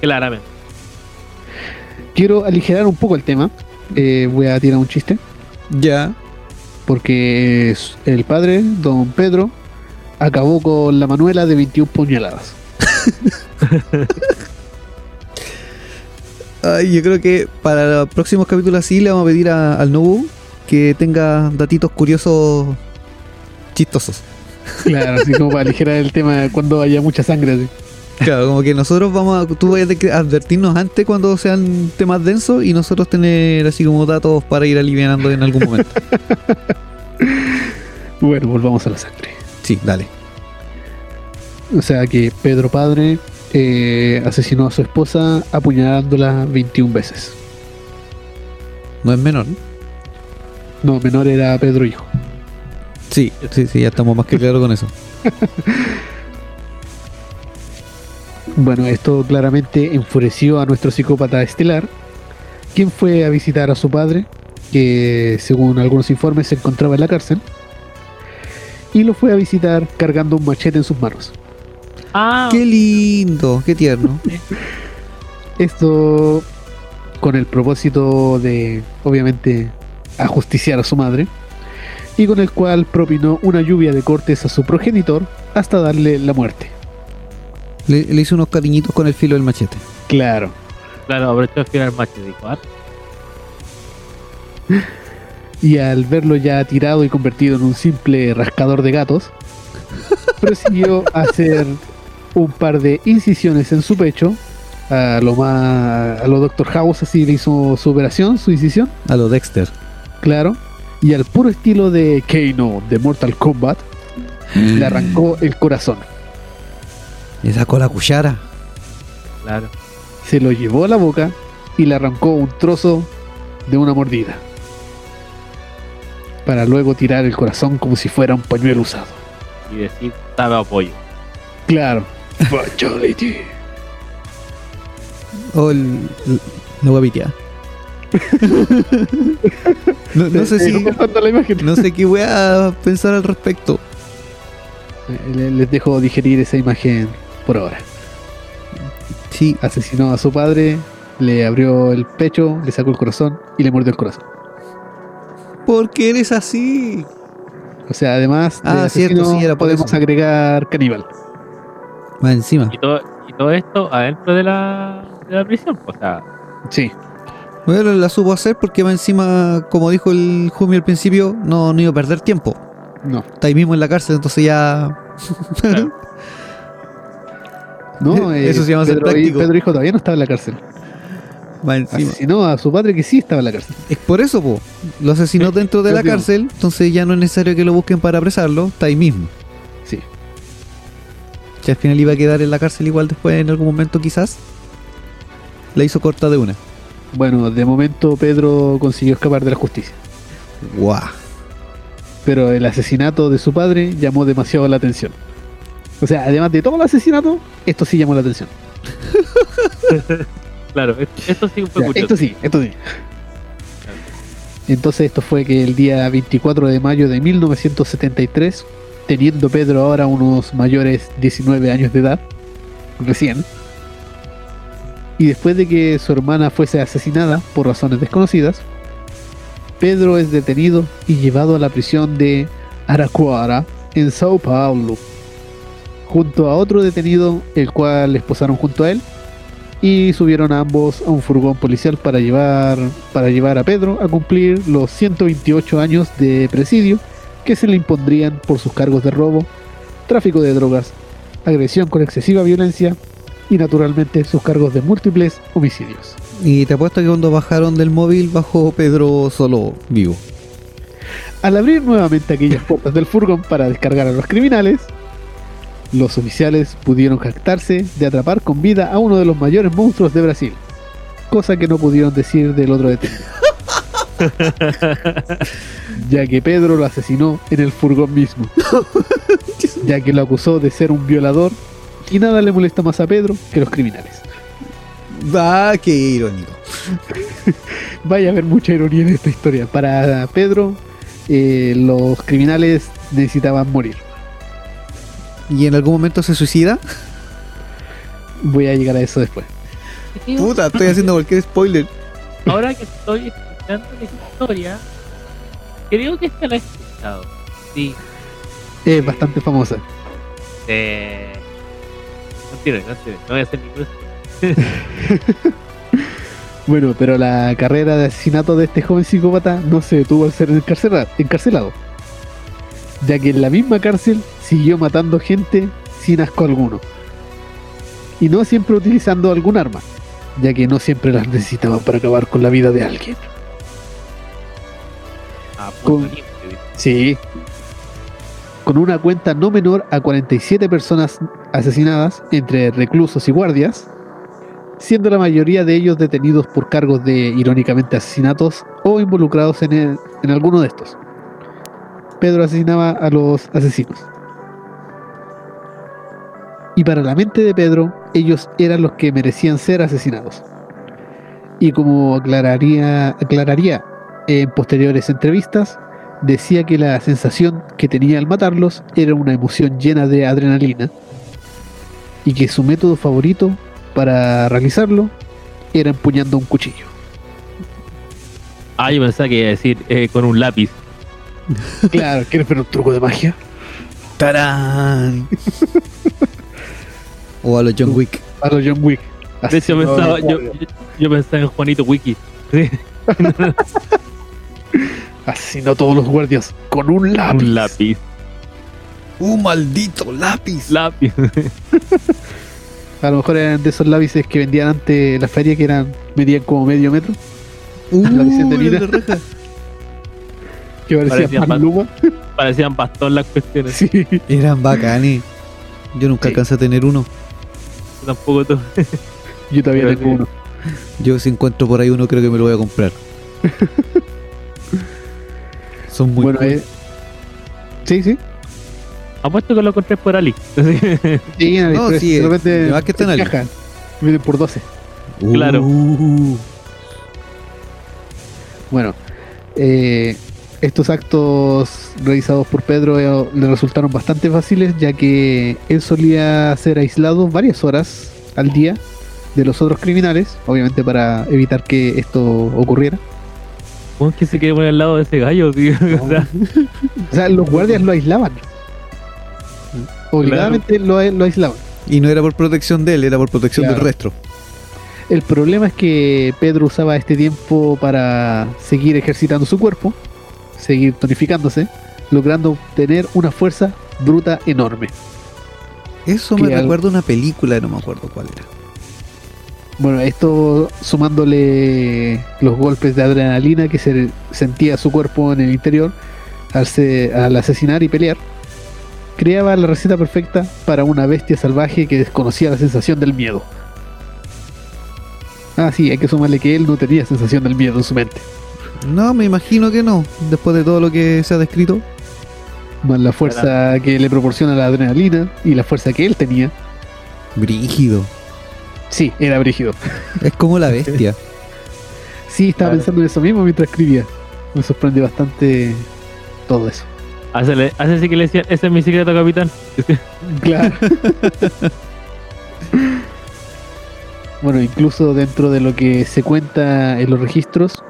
Claramente.
Quiero aligerar un poco el tema. Eh, voy a tirar un chiste.
Ya.
Porque es- el padre, don Pedro, acabó con la Manuela de 21 puñaladas. (laughs)
Ay, yo creo que para los próximos capítulos así le vamos a pedir a- al Nobu que tenga datitos curiosos chistosos.
Claro, así como para aligerar el tema cuando haya mucha sangre. así.
Claro, como que nosotros vamos a, tú vayas a advertirnos antes cuando sean temas densos y nosotros tener así como datos para ir aliviando en algún momento. (laughs)
Bueno, volvamos a la sangre.
Sí, dale.
O sea que Pedro padre eh, asesinó a su esposa apuñalándola 21 veces.
No es menor. ¿no?
No, menor era Pedro hijo.
Sí, sí, sí, ya estamos más que claros con eso. (laughs)
Bueno, esto claramente enfureció a nuestro psicópata estelar, quien fue a visitar a su padre, que según algunos informes se encontraba en la cárcel, y lo fue a visitar cargando un machete en sus manos.
Ah,
Qué lindo, qué tierno. (laughs)
Esto con el propósito de, obviamente, ajusticiar a su madre, y con el cual propinó una lluvia de cortes a su progenitor hasta darle la muerte.
Le, le hizo unos cariñitos con el filo del machete.
Claro.
claro, aprovechó el final macho y dijo, ah,
y al verlo ya tirado y convertido en un simple rascador de gatos, (laughs) prosiguió a hacer un par de incisiones en su pecho, a lo más a lo Dr. House así le hizo su operación, su incisión,
A lo Dexter.
claro, y al puro estilo de Kano de Mortal Kombat, le arrancó el corazón,
Le sacó la cuchara.
claro.
se lo llevó a la boca y le arrancó un trozo de una mordida, para luego tirar el corazón como si fuera un pañuelo usado.
Y decir, sabe a apoyo.
Claro. (laughs) Fatality.
O el. el- la guapitea. No, no sé si. No sé qué voy a pensar al respecto.
Le- Les dejo digerir esa imagen por ahora.
Sí,
Asesinó a su padre, le abrió el pecho, le sacó el corazón y le mordió el corazón.
¿por qué eres así?
O sea, además de
Ah, cierto, sí, era
podemos
eso.
agregar caníbal.
Más encima.
Y todo, y todo esto adentro de la, de la prisión. O sea,
Sí,
Bueno, la supo hacer porque más encima, como dijo el Jumi al principio, no, no iba a perder tiempo.
no.
Está ahí mismo en la cárcel, entonces ya.
Claro. (laughs)
No, eh,
Eso se llama ser
Pedro,
práctico.
Pedro Hijo todavía no estaba en la cárcel. Asesinó a su padre que sí estaba en la cárcel.
Es por eso, po. Lo asesinó (laughs) dentro de la cárcel, entonces ya no es necesario que lo busquen para apresarlo, está ahí mismo.
Sí.
Que al final iba a quedar en la cárcel igual después en algún momento quizás. La hizo corta de una.
Bueno, de momento Pedro consiguió escapar de la justicia.
Guau.
Pero el asesinato de su padre llamó demasiado la atención. O sea, además de todo el asesinato, esto sí llamó la atención. (laughs)
claro, esto, sí fue
Ya,
curioso.
esto sí, esto sí. Entonces esto fue que el día 24 de mayo de 1973, teniendo Pedro ahora unos mayores 19 años de edad, recién, y después de que su hermana fuese asesinada por razones desconocidas, Pedro es detenido y llevado a la prisión de Araquara en Sao Paulo, junto a otro detenido, el cual esposaron junto a él, y subieron ambos a un furgón policial para llevar, para llevar a Pedro a cumplir los 128 años de presidio que se le impondrían por sus cargos de robo, tráfico de drogas, agresión con excesiva violencia y naturalmente sus cargos de múltiples homicidios.
Y te apuesto que cuando bajaron del móvil bajó Pedro solo vivo.
Al abrir nuevamente aquellas puertas del furgón para descargar a los criminales, los oficiales pudieron jactarse de atrapar con vida a uno de los mayores monstruos de Brasil, cosa que no pudieron decir del otro detenido. (laughs) ya que Pedro lo asesinó en el furgón mismo, (laughs) ya que lo acusó de ser un violador Y nada le molesta más a Pedro que los criminales.
Va, qué irónico. (laughs)
Vaya a haber mucha ironía en esta historia. Para Pedro, eh, los criminales necesitaban morir.
¿Y en algún momento se suicida?
Voy a llegar a eso después.
Puta, estoy haciendo cualquier spoiler. (laughs)
Ahora que estoy escuchando la historia, creo que esta la he escuchado. Sí.
Es bastante famosa.
Eh... No no voy a hacer. (laughs)
Bueno, pero la carrera de asesinato de este joven psicópata no se detuvo al ser encarcela- encarcelado, ya que en la misma cárcel siguió matando gente sin asco alguno. Y no siempre utilizando algún arma, ya que no siempre las necesitaban para acabar con la vida de alguien.
Ah,
Con-. Sí. Con una cuenta no menor a 47 personas asesinadas entre reclusos y guardias, siendo la mayoría de ellos detenidos por cargos de, irónicamente, asesinatos o involucrados en, en alguno de estos. Pedro asesinaba a los asesinos. Y para la mente de Pedro, ellos eran los que merecían ser asesinados. Y como aclararía, aclararía en posteriores entrevistas, decía que la sensación que tenía al matarlos era una emoción llena de adrenalina y que su método favorito para realizarlo era empuñando un cuchillo.
Ah, yo pensaba que iba a decir eh, con un lápiz. (laughs)
Claro, ¿quieres ver un truco de magia?
¡Tarán! o a los John Wick.
A los John Wick.
De hecho,
Así, no,
pensaba,
no,
yo, yo, yo pensaba en Juanito Wiki. (laughs)
Así no todos los guardias, con un lápiz.
un lápiz.
¡Un maldito lápiz!
Lápiz. (laughs)
A lo mejor eran de esos lápices que vendían antes en la feria que eran medían como medio metro,
Uh,
visión de
raja. (laughs)
que parecían
Parecían. Parecían bastón las cuestiones.
Sí,
Eran bacanes. Yo nunca
Sí.
alcancé a tener uno.
Yo Tampoco tú.
yo todavía
Pero
tengo
sí.
uno.
Yo si encuentro por ahí uno creo que me lo voy a comprar. (laughs) Son muy
bueno,
cool.
eh, sí, sí.
Apuesto que lo encontré por Ali.
Sí, en
No,
AliExpress,
sí,
de repente
además que está en Ali.
Vienen por 12.
claro.
Uh,
Bueno, eh, estos actos realizados por Pedro eh, le resultaron bastante fáciles, ya que él solía ser aislado varias horas al día de los otros criminales, obviamente para evitar que esto ocurriera.
¿Cómo es que se quiere poner al lado de ese gallo, tío? (laughs) O sea,
O sea, los guardias lo aislaban. Obligadamente lo, lo aislaban.
y no era por protección de él, era por protección
Claro.
del resto.
El problema es que Pedro usaba este tiempo para seguir ejercitando su cuerpo, seguir tonificándose, logrando obtener una fuerza bruta enorme.
Eso me recuerda una película, no me acuerdo cuál era.
Bueno, esto sumándole los golpes de adrenalina que se sentía su cuerpo en el interior al, se- al asesinar y pelear, creaba la receta perfecta para una bestia salvaje que desconocía la sensación del miedo. Ah, sí, hay que sumarle que él no tenía sensación del miedo en su mente.
No, me imagino que no, después de todo lo que se ha descrito.
Más la fuerza que le proporciona la adrenalina y la fuerza que él tenía.
Brígido.
Sí, era brígido.
Es como la (laughs) bestia.
Sí, estaba
Claro.
pensando en eso mismo mientras escribía. Me sorprende bastante todo eso.
hace, hace sí que le decían, ese es mi secreto, capitán. (laughs)
Claro. (laughs) bueno, incluso dentro de lo que se cuenta en los registros,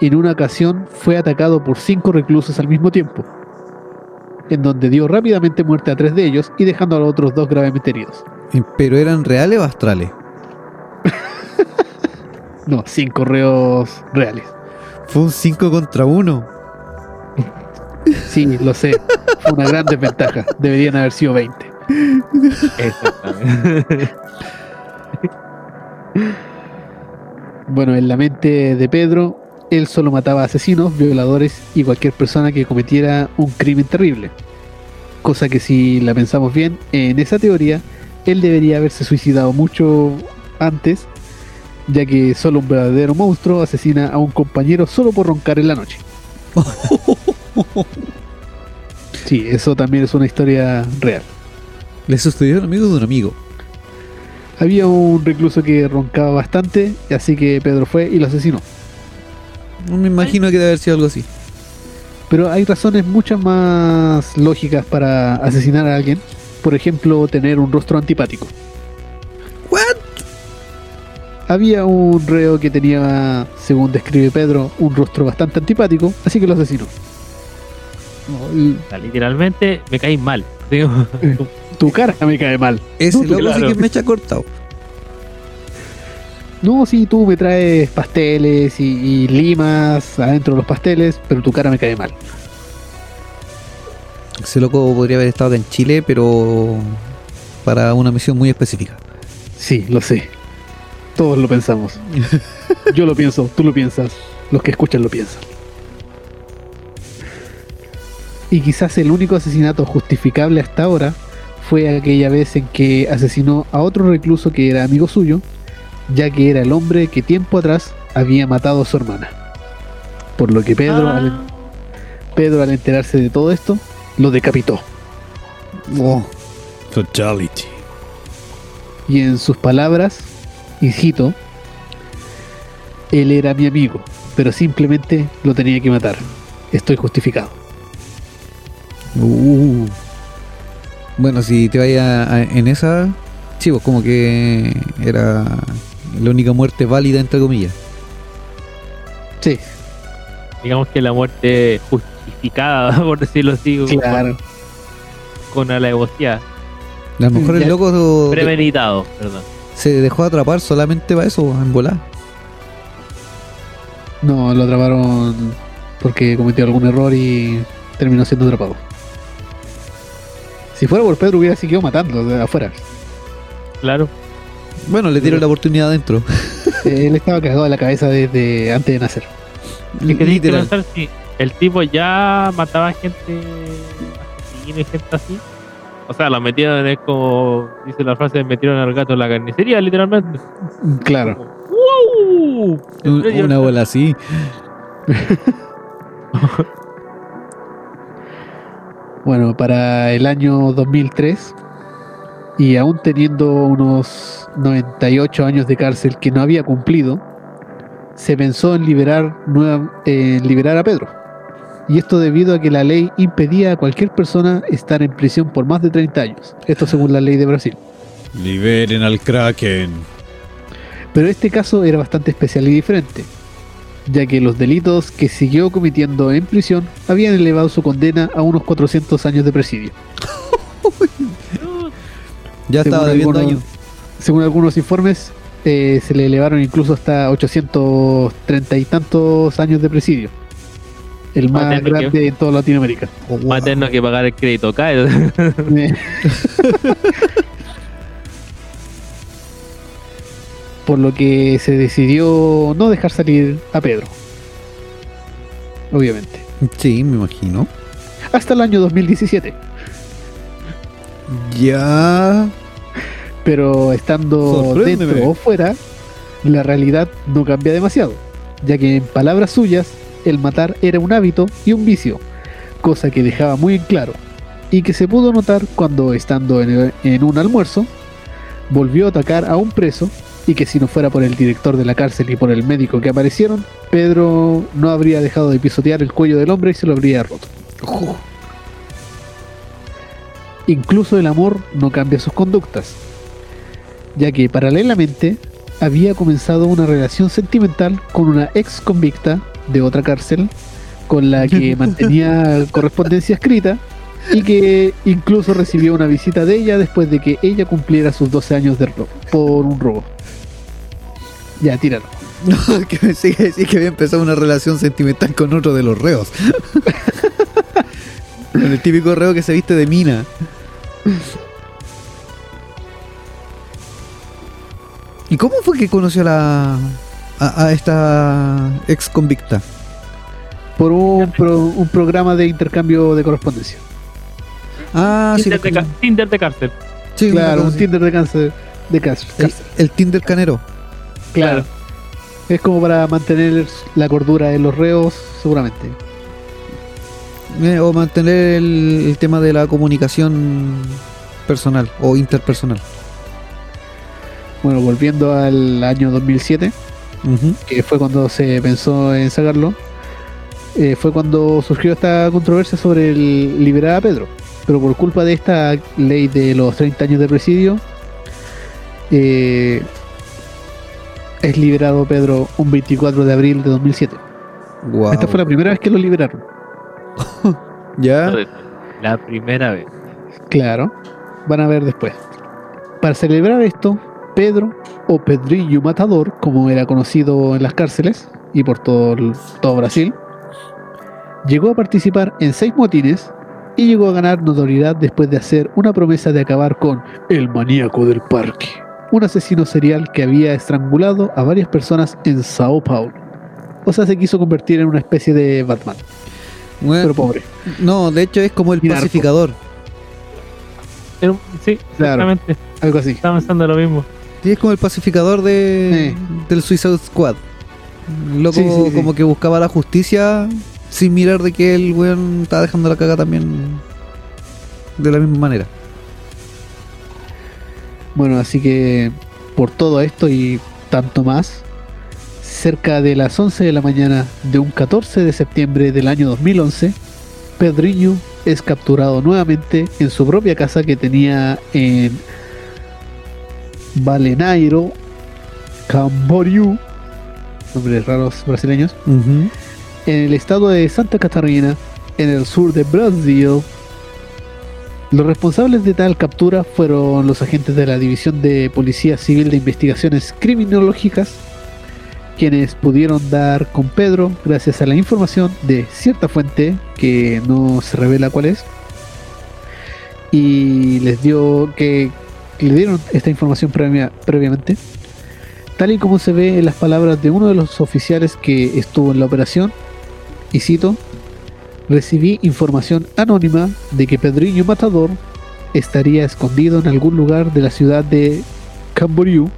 en una ocasión fue atacado por cinco reclusos al mismo tiempo, en donde dio rápidamente muerte a tres de ellos y dejando a los otros dos gravemente heridos.
Pero eran reales o astrales. (laughs)
No, cinco reos reales.
Fue un 5 contra 1.
Sí, lo sé. Fue una gran desventaja. Deberían haber sido 20.
Exactamente.
Bueno, en la mente de Pedro, él solo mataba asesinos, violadores y cualquier persona que cometiera un crimen terrible. Cosa que si la pensamos bien, en esa teoría, él debería haberse suicidado mucho antes, ya que solo un verdadero monstruo asesina a un compañero solo por roncar en la noche. (laughs) Sí, eso también es una historia real.
Le sucedió a un amigo de un amigo.
Había un recluso que roncaba bastante, así que Pedro fue y lo asesinó.
No me imagino que debe haber sido algo así.
Pero hay razones muchas más lógicas para asesinar a alguien. Por ejemplo, tener un rostro antipático.
¿What?
Había un reo que tenía, según describe Pedro, un rostro bastante antipático, así que lo asesinó.
Literalmente me caí mal. (laughs) Digo, (laughs)
tu cara me cae mal.
Ese
No,
loco sí que me echa cortado.
No, si tú me traes pasteles y, y limas adentro de los pasteles, pero tu cara me cae mal.
Ese loco podría haber estado acá en Chile, pero para una misión muy específica.
Sí, lo sé. Todos lo pensamos. (laughs) Yo lo pienso, tú lo piensas, los que escuchan lo piensan. Y quizás el único asesinato justificable hasta ahora fue aquella vez en que asesinó a otro recluso que era amigo suyo, ya que era el hombre que tiempo atrás había matado a su hermana. Por lo que Pedro,
Ah,
al, Pedro al enterarse de todo esto, lo decapitó.
Oh. Fatality.
Y en sus palabras, y cito, él era mi amigo, pero simplemente lo tenía que matar. Estoy justificado.
Uh. Bueno, si te vayas a- en esa, sí, pues como que era la única muerte válida, entre comillas.
Sí,
digamos que la muerte justificada, (laughs) por decirlo así, con-
claro.
con alevosía.
A lo mejor el loco
Premeditado, perdón.
Se dejó atrapar solamente para eso, en volar.
No, lo atraparon porque cometió algún error y terminó siendo atrapado. Si fuera por Pedro hubiera seguido matando de afuera.
Claro.
Bueno, le dieron la oportunidad adentro. (laughs)
Él estaba cagado de la cabeza desde antes de nacer.
Es que tienes que
Literal.
pensar si el tipo ya mataba gente asesino y gente así. O sea, lo metieron, es como dice la frase, metieron al gato en la carnicería, literalmente.
Claro.
¡Wow!
Un- Una bola así. (laughs)
Bueno, para el año 2003, y aún teniendo unos 98 años de cárcel que no había cumplido, se pensó en liberar, nueva- en liberar a Pedro. Y esto debido a que la ley impedía a cualquier persona estar en prisión por más de 30 años. Esto según la ley de Brasil.
Liberen al Kraken.
Pero este caso era bastante especial y diferente, ya que los delitos que siguió cometiendo en prisión habían elevado su condena a unos 400 años de presidio. (laughs)
Ya
Según
estaba debiendo
algunos-
años.
Según algunos informes, eh, se le elevaron incluso hasta 830 y tantos años de presidio. El más
Materno que-
grande en toda Latinoamérica.
Oh, wow.
Más tener que pagar el crédito cae.
Eh. (laughs) (laughs) Por lo que se decidió no dejar salir a Pedro. Obviamente.
Sí, me imagino.
Hasta el año 2017.
Ya.
Pero estando dentro o fuera, la realidad no cambia demasiado, ya que en palabras suyas, el matar era un hábito y un vicio, cosa que dejaba muy en claro, y que se pudo notar cuando, estando en, el- en un almuerzo, volvió a atacar a un preso, y que si no fuera por el director de la cárcel y por el médico que aparecieron, Pedro no habría dejado de pisotear el cuello del hombre y se lo habría roto. Incluso el amor no cambia sus conductas, ya que paralelamente había comenzado una relación sentimental con una ex convicta de otra cárcel, con la que (laughs) mantenía correspondencia escrita y que incluso recibió una visita de ella después de que ella cumpliera sus 12 años de robo, por un robo. Ya, tíralo.
No, (laughs) que pensé que decir que había empezado una relación sentimental con otro de los reos. (laughs) con el típico reo que se viste de mina. ¿Y cómo fue que conoció a la a, a esta ex convicta?
Por un, pro- un programa de intercambio de correspondencia.
Ah, sí,
Tinder, de, ca- Tinder de cárcel.
sí,
Claro, un
así.
Tinder de cáncer. De cáncer.
el, el Tinder canero.
Claro. Es como para mantener la cordura de los reos, seguramente.
Eh, o mantener el, el tema de la comunicación personal o interpersonal.
Bueno, volviendo al año 2007, Que fue cuando se pensó en sacarlo, eh, fue cuando surgió esta controversia sobre el liberar a Pedro. Pero por culpa de esta ley de los 30 años de presidio, eh, es liberado Pedro un 24 de abril de 2007.
Guau.
Esta fue la primera vez que lo liberaron. (laughs)
¿Ya?
La primera vez.
Claro, van a ver después. Para celebrar esto, Pedro, o Pedrillo Matador, como era conocido en las cárceles y por todo, el- todo Brasil, llegó a participar en seis motines y llegó a ganar notoriedad después de hacer una promesa de acabar con el maníaco del parque, un asesino serial que había estrangulado a varias personas en Sao Paulo. O sea, se quiso convertir en una especie de Batman,
Bueno,
pero pobre.
no, de hecho es como el pacificador.
Sí,
Claro.
exactamente.
Algo así.
Estaba pensando lo mismo.
Sí, es como el pacificador de, del Suicide Squad. Loco
Sí, sí, sí.
como que buscaba la justicia sin mirar de que el weón estaba dejando la caga también de la misma manera.
Bueno, así que por todo esto y tanto más, cerca de las 11 de la mañana de un 14 de septiembre del año 2011, Pedriño es capturado nuevamente en su propia casa que tenía en Balenairo, Camboriú, nombres raros brasileños, en el estado de Santa Catarina, en el sur de Brasil. Los responsables de tal captura fueron los agentes de la División de Policía Civil de Investigaciones Criminológicas, quienes pudieron dar con Pedro gracias a la información de cierta fuente que no se revela cuál es y les dio que le dieron esta información previa- previamente tal y como se ve en las palabras de uno de los oficiales que estuvo en la operación y cito recibí información anónima de que Pedriño Matador estaría escondido en algún lugar de la ciudad de Camboriú.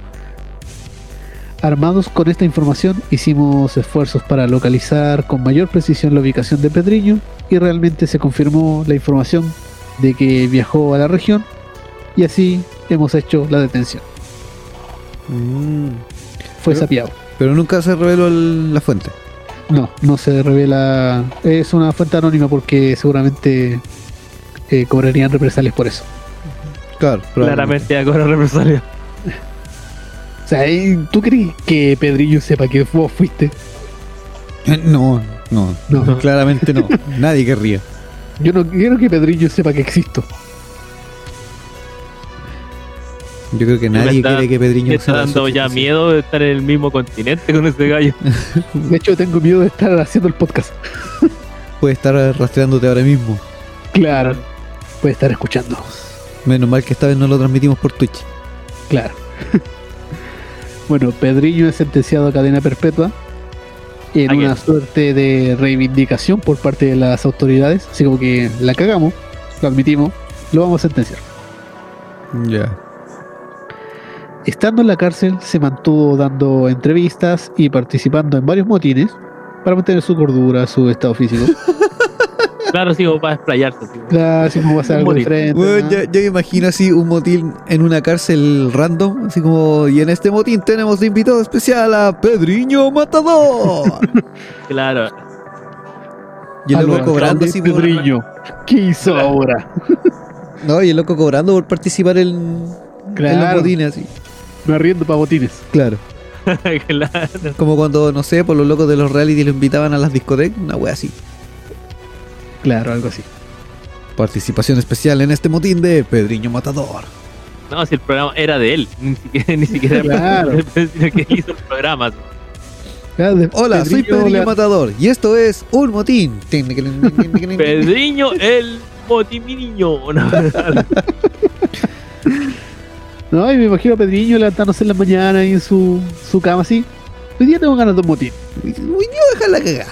Armados con esta información, hicimos esfuerzos para localizar con mayor precisión la ubicación de Pedriño y realmente se confirmó la información de que viajó a la región y así hemos hecho la detención.
Mm.
Fue
Pero-
sapiado.
Pero nunca se reveló el- la fuente.
No, no se revela. Es una fuente anónima porque seguramente eh, cobrarían represalias por eso.
Claro,
Claramente ya cobra represalia.
O sea, ¿y ¿tú crees que Pedrillo sepa que vos fuiste?
Eh, No, no,
No.
claramente no. (laughs) Nadie querría.
Yo no quiero que Pedrillo sepa que existo.
Yo creo que nadie
está-
quiere que Pedriño
Me está dando ya miedo de estar en el mismo continente con ese gallo. (laughs)
De hecho, tengo miedo de estar haciendo el podcast. (laughs)
Puede estar rastreándote ahora mismo.
Claro. Puede estar escuchando.
Menos mal que esta vez no lo transmitimos por Twitch.
Claro. (laughs) bueno, Pedrillo es sentenciado a cadena perpetua en
¿A quién?
una suerte de reivindicación por parte de las autoridades. Así como que la cagamos, lo admitimos, lo vamos a sentenciar.
Ya.
Estando en la cárcel, se mantuvo dando entrevistas y participando en varios motines para mantener su cordura, su estado físico. (laughs)
Claro, sí, como para desplayarse. así como-
Claro, así como va a ser
Un
algo diferente.
Bueno,
¿no?
yo, yo me imagino así un motín en una cárcel random, así como, y en este motín tenemos de invitado especial a Pedriño Matador. (laughs)
Claro.
y el loco cobrando así por,
Pedrillo. ¿Qué hizo ahora? (laughs)
No, y el loco cobrando por participar en, en los
Claro,
motines así.
Me arriendo para botines.
Claro. (laughs)
claro.
Como cuando, no sé, por los locos de los reality lo invitaban a las discotecas, una wea así.
Claro, algo así.
Participación especial en este motín de Pedriño Matador.
No, si el programa era de él. (laughs) Ni siquiera, ni siquiera
Claro. (laughs)
sino que hizo el programa.
de-
Hola, soy
Pedrillo
Pedriño Matador y esto es un motín.
Pedriño, el motiminiño. No,
No, y me imagino a Pedriño levantándose en la mañana y en su, su cama así. Hoy día tengo ganas de un motín.
Uy, Dios, déjala cagar.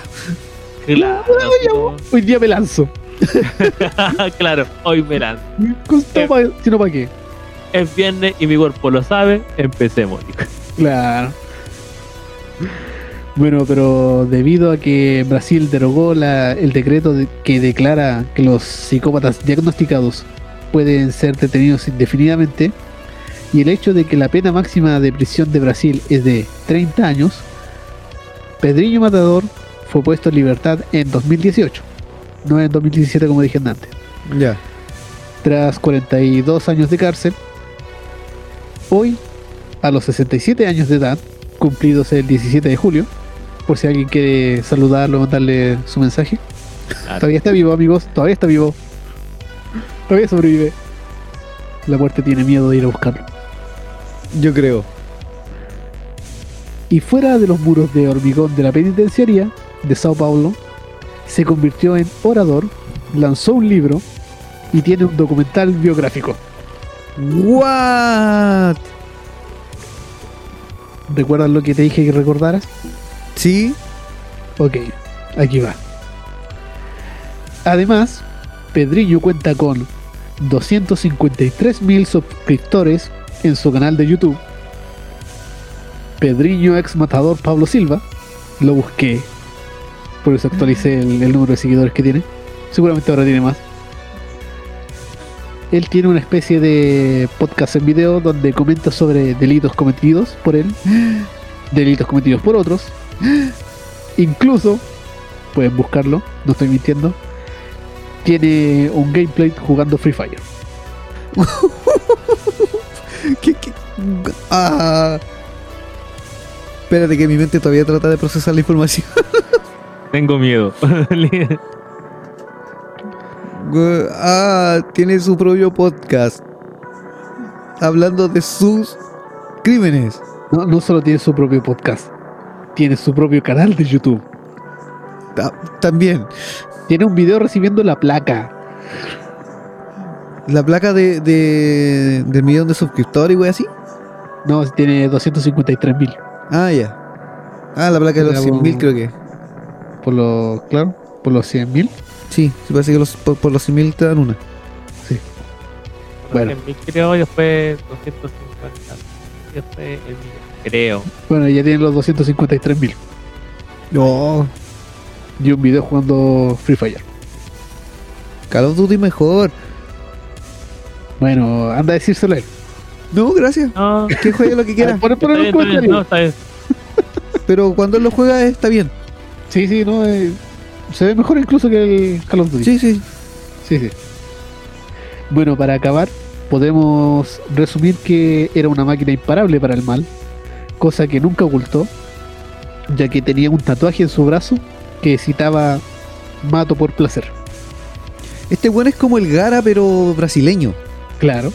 claro, así como-
Hoy día me lanzo. (laughs)
claro, hoy me lanzo.
Costó pa- si no, ¿para qué?
Es viernes y mi cuerpo lo sabe. Empecemos.
Claro. Bueno, pero debido a que Brasil derogó la- el decreto de- que declara que los psicópatas diagnosticados pueden ser detenidos indefinidamente y el hecho de que la pena máxima de prisión de Brasil es de 30 años, Pedrinho Matador fue puesto en libertad en 2018, no en 2017 como dije antes.
Ya.
Tras 42 años de cárcel, hoy, a los 67 años de edad, cumplidos el 17 de julio, por si alguien quiere saludarlo, mandarle su mensaje.
Claro.
Todavía está vivo, amigos, todavía está vivo. Todavía sobrevive. La muerte tiene miedo de ir a buscarlo.
Yo creo.
Y fuera de los muros de hormigón de la penitenciaría de Sao Paulo, se convirtió en orador, lanzó un libro y tiene un documental biográfico.
What?
¿Recuerdas lo que te dije que recordaras?
Sí.
Ok, aquí va. Además, Pedriño cuenta con 253.000 suscriptores en su canal de YouTube. Pedriño ex matador Pablo Silva. Lo busqué. Por eso actualicé el, el número de seguidores que tiene. Seguramente ahora tiene más. Él tiene una especie de podcast en video donde comenta sobre delitos cometidos por él, delitos cometidos por otros. Incluso, pueden buscarlo, no estoy mintiendo, tiene un gameplay jugando Free Fire. (laughs)
¿Qué, qué? Ah. Espérate que mi mente todavía trata de procesar la información. (laughs)
Tengo miedo. (laughs)
Ah, tiene su propio podcast. Hablando de sus crímenes.
No, no solo tiene su propio podcast, tiene su propio canal de YouTube.
Ta- también.
Tiene un video recibiendo la placa.
La placa de, de- del millón de suscriptores y wey así.
No, tiene 253 mil.
Ah, ya. Ah, la placa de los
Digamos-
100.000 creo que.
Por lo, claro, por los 100 mil.
Sí, sí parece que los, por, por los 100.000 te dan una.
Bueno.
En mil creo y después 250. Y después el millón. Creo.
Bueno, ya tiene los 253 mil.
No.
Y un video jugando Free Fire.
Call of Duty mejor.
Bueno, anda a decírselo a él.
No, gracias.
No,
Que juegue lo que quiera.
Bien, está bien, no, está bien.
Pero cuando él lo juega está bien.
Sí, sí, no. eh, se ve mejor incluso que el Call of Duty.
Sí, sí.
Sí, sí. Bueno, para acabar, podemos resumir que era una máquina imparable para el mal, cosa que nunca ocultó, ya que tenía un tatuaje en su brazo que citaba Mato por placer.
Este bueno es como el Gara, pero brasileño.
Claro.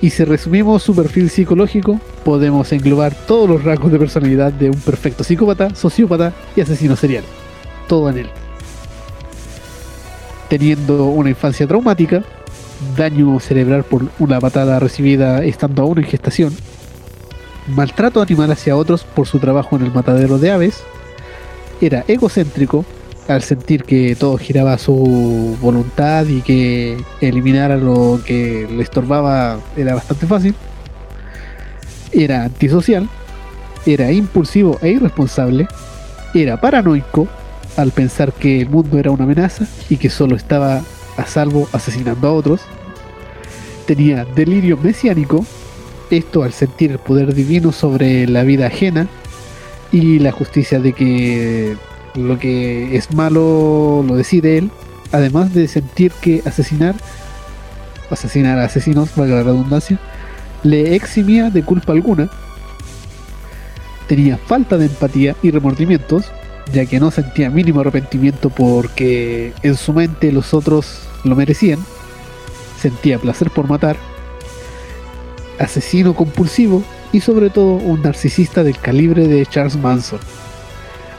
y si resumimos su perfil psicológico, podemos englobar todos los rasgos de personalidad de un perfecto psicópata, sociópata y asesino serial. Todo en él. Teniendo una infancia traumática, daño cerebral por una patada recibida estando aún en gestación, maltrato animal hacia otros por su trabajo en el matadero de aves, era egocéntrico al sentir que todo giraba a su voluntad y que eliminar a lo que le estorbaba era bastante fácil, era antisocial, era impulsivo e irresponsable, era paranoico al pensar que el mundo era una amenaza y que solo estaba a salvo asesinando a otros, tenía delirio mesiánico, esto al sentir el poder divino sobre la vida ajena y la justicia de que lo que es malo lo decide él, además de sentir que asesinar, asesinar a asesinos, valga la redundancia, le eximía de culpa alguna, tenía falta de empatía y remordimientos, ya que no sentía mínimo arrepentimiento porque en su mente los otros lo merecían, sentía placer por matar, asesino compulsivo y sobre todo un narcisista del calibre de Charles Manson.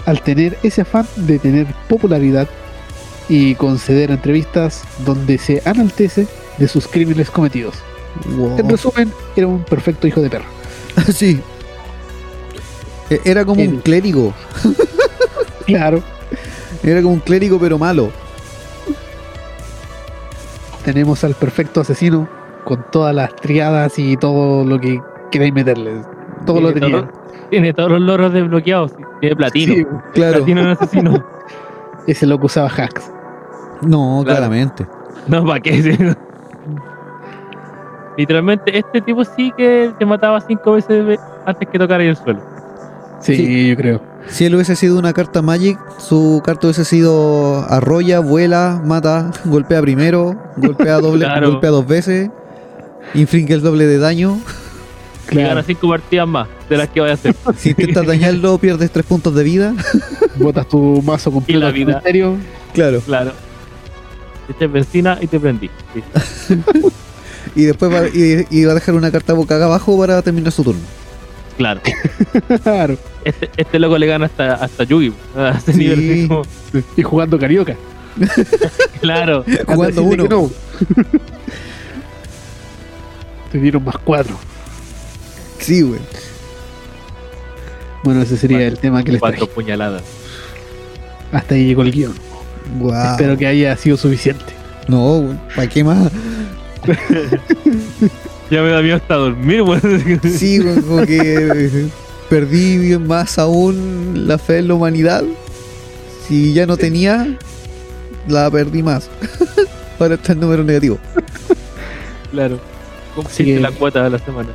Al tener ese afán de tener popularidad y conceder entrevistas donde se enaltece de sus crímenes cometidos.
Wow.
En resumen, era un perfecto hijo de perra. (laughs)
sí. E- Era como un clérigo.
Claro.
Era como un clérigo, pero malo.
Tenemos al perfecto asesino con todas las triadas y todo lo que queráis meterle. Todo lo tenía.
todo- Tiene todos los logros desbloqueados. Tiene platino.
Sí,
Claro.
Platino en asesino. (laughs)
ese loco usaba hacks.
No,
Claro.
claramente.
No, ¿para qué? Literalmente, este tipo sí que te mataba cinco veces ve- antes que tocar ahí el suelo.
Sí,
Sí.
yo creo.
Si él hubiese sido una carta Magic, su carta hubiese sido arrolla, vuela, mata, golpea primero, golpea doble, (laughs)
Claro.
golpea dos veces, infringe el doble de daño.
Y gana
Claro.
cinco partidas más de las que vaya a hacer. (laughs)
Si intentas dañarlo, (laughs) pierdes tres puntos de vida. (laughs)
Botas tu mazo completo
Y la
al
vida.
cementerio.
Claro.
Claro. Te eché benzina y te prendí. Sí.
Y después va, y, y va a dejar una carta boca abajo para terminar su turno.
Claro.
Claro.
Este, este loco le gana hasta, hasta Yugi. A ese
Sí.
como-
Y jugando carioca.
Claro.
Jugando uno.
no. Te dieron más cuatro.
Sí, güey.
Bueno, ese sería el tema que les
Cuatro
traje.
puñaladas.
Hasta ahí llegó el
guion.
Espero que haya sido suficiente.
No, güey. ¿Para qué más? (laughs)
Ya me da miedo hasta dormir, weón.
Sí, güey, como que perdí más aún la fe en la humanidad. Si ya no tenía, la perdí más. (laughs) Ahora está el número negativo.
Claro.
Que-
la cuota de la semana.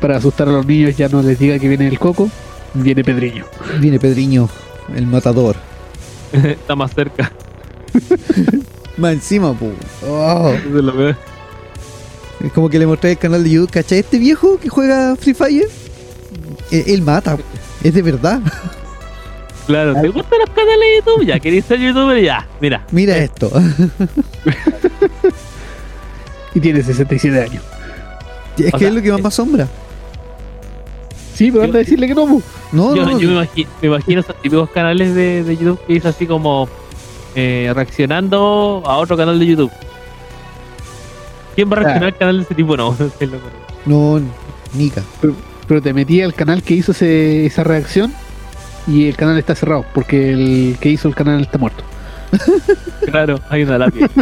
Para asustar a los niños ya no les diga que viene el coco, viene Pedriño.
Viene Pedriño, el matador. (laughs)
Está más cerca. (laughs)
Más encima, pu. Oh, (laughs)
Eso es lo peor.
es como que le mostré el canal de YouTube. ¿Cachai? Este viejo que juega Free Fire, Eh, él mata. Es de verdad.
Claro, ¿te gustan los canales de YouTube? Ya, ¿queréis ser youtuber? Ya, mira.
Mira esto.
Y tiene 67 años. (laughs)
Es
O
que
sea,
es lo que más
es-
me asombra.
Sí, pero
Yo-
anda a decirle que no. pu.
No,
yo,
no,
yo me, imagi- me imagino esos típicos canales de, de YouTube que dice así como eh, reaccionando a otro canal de YouTube. ¿Quién va a reaccionar al canal de ese tipo? No, (laughs) no
Nika.
Pero te metí al canal que hizo ese- esa reacción y el canal está cerrado porque el que hizo el canal está muerto.
Claro, hay una lápida. (laughs)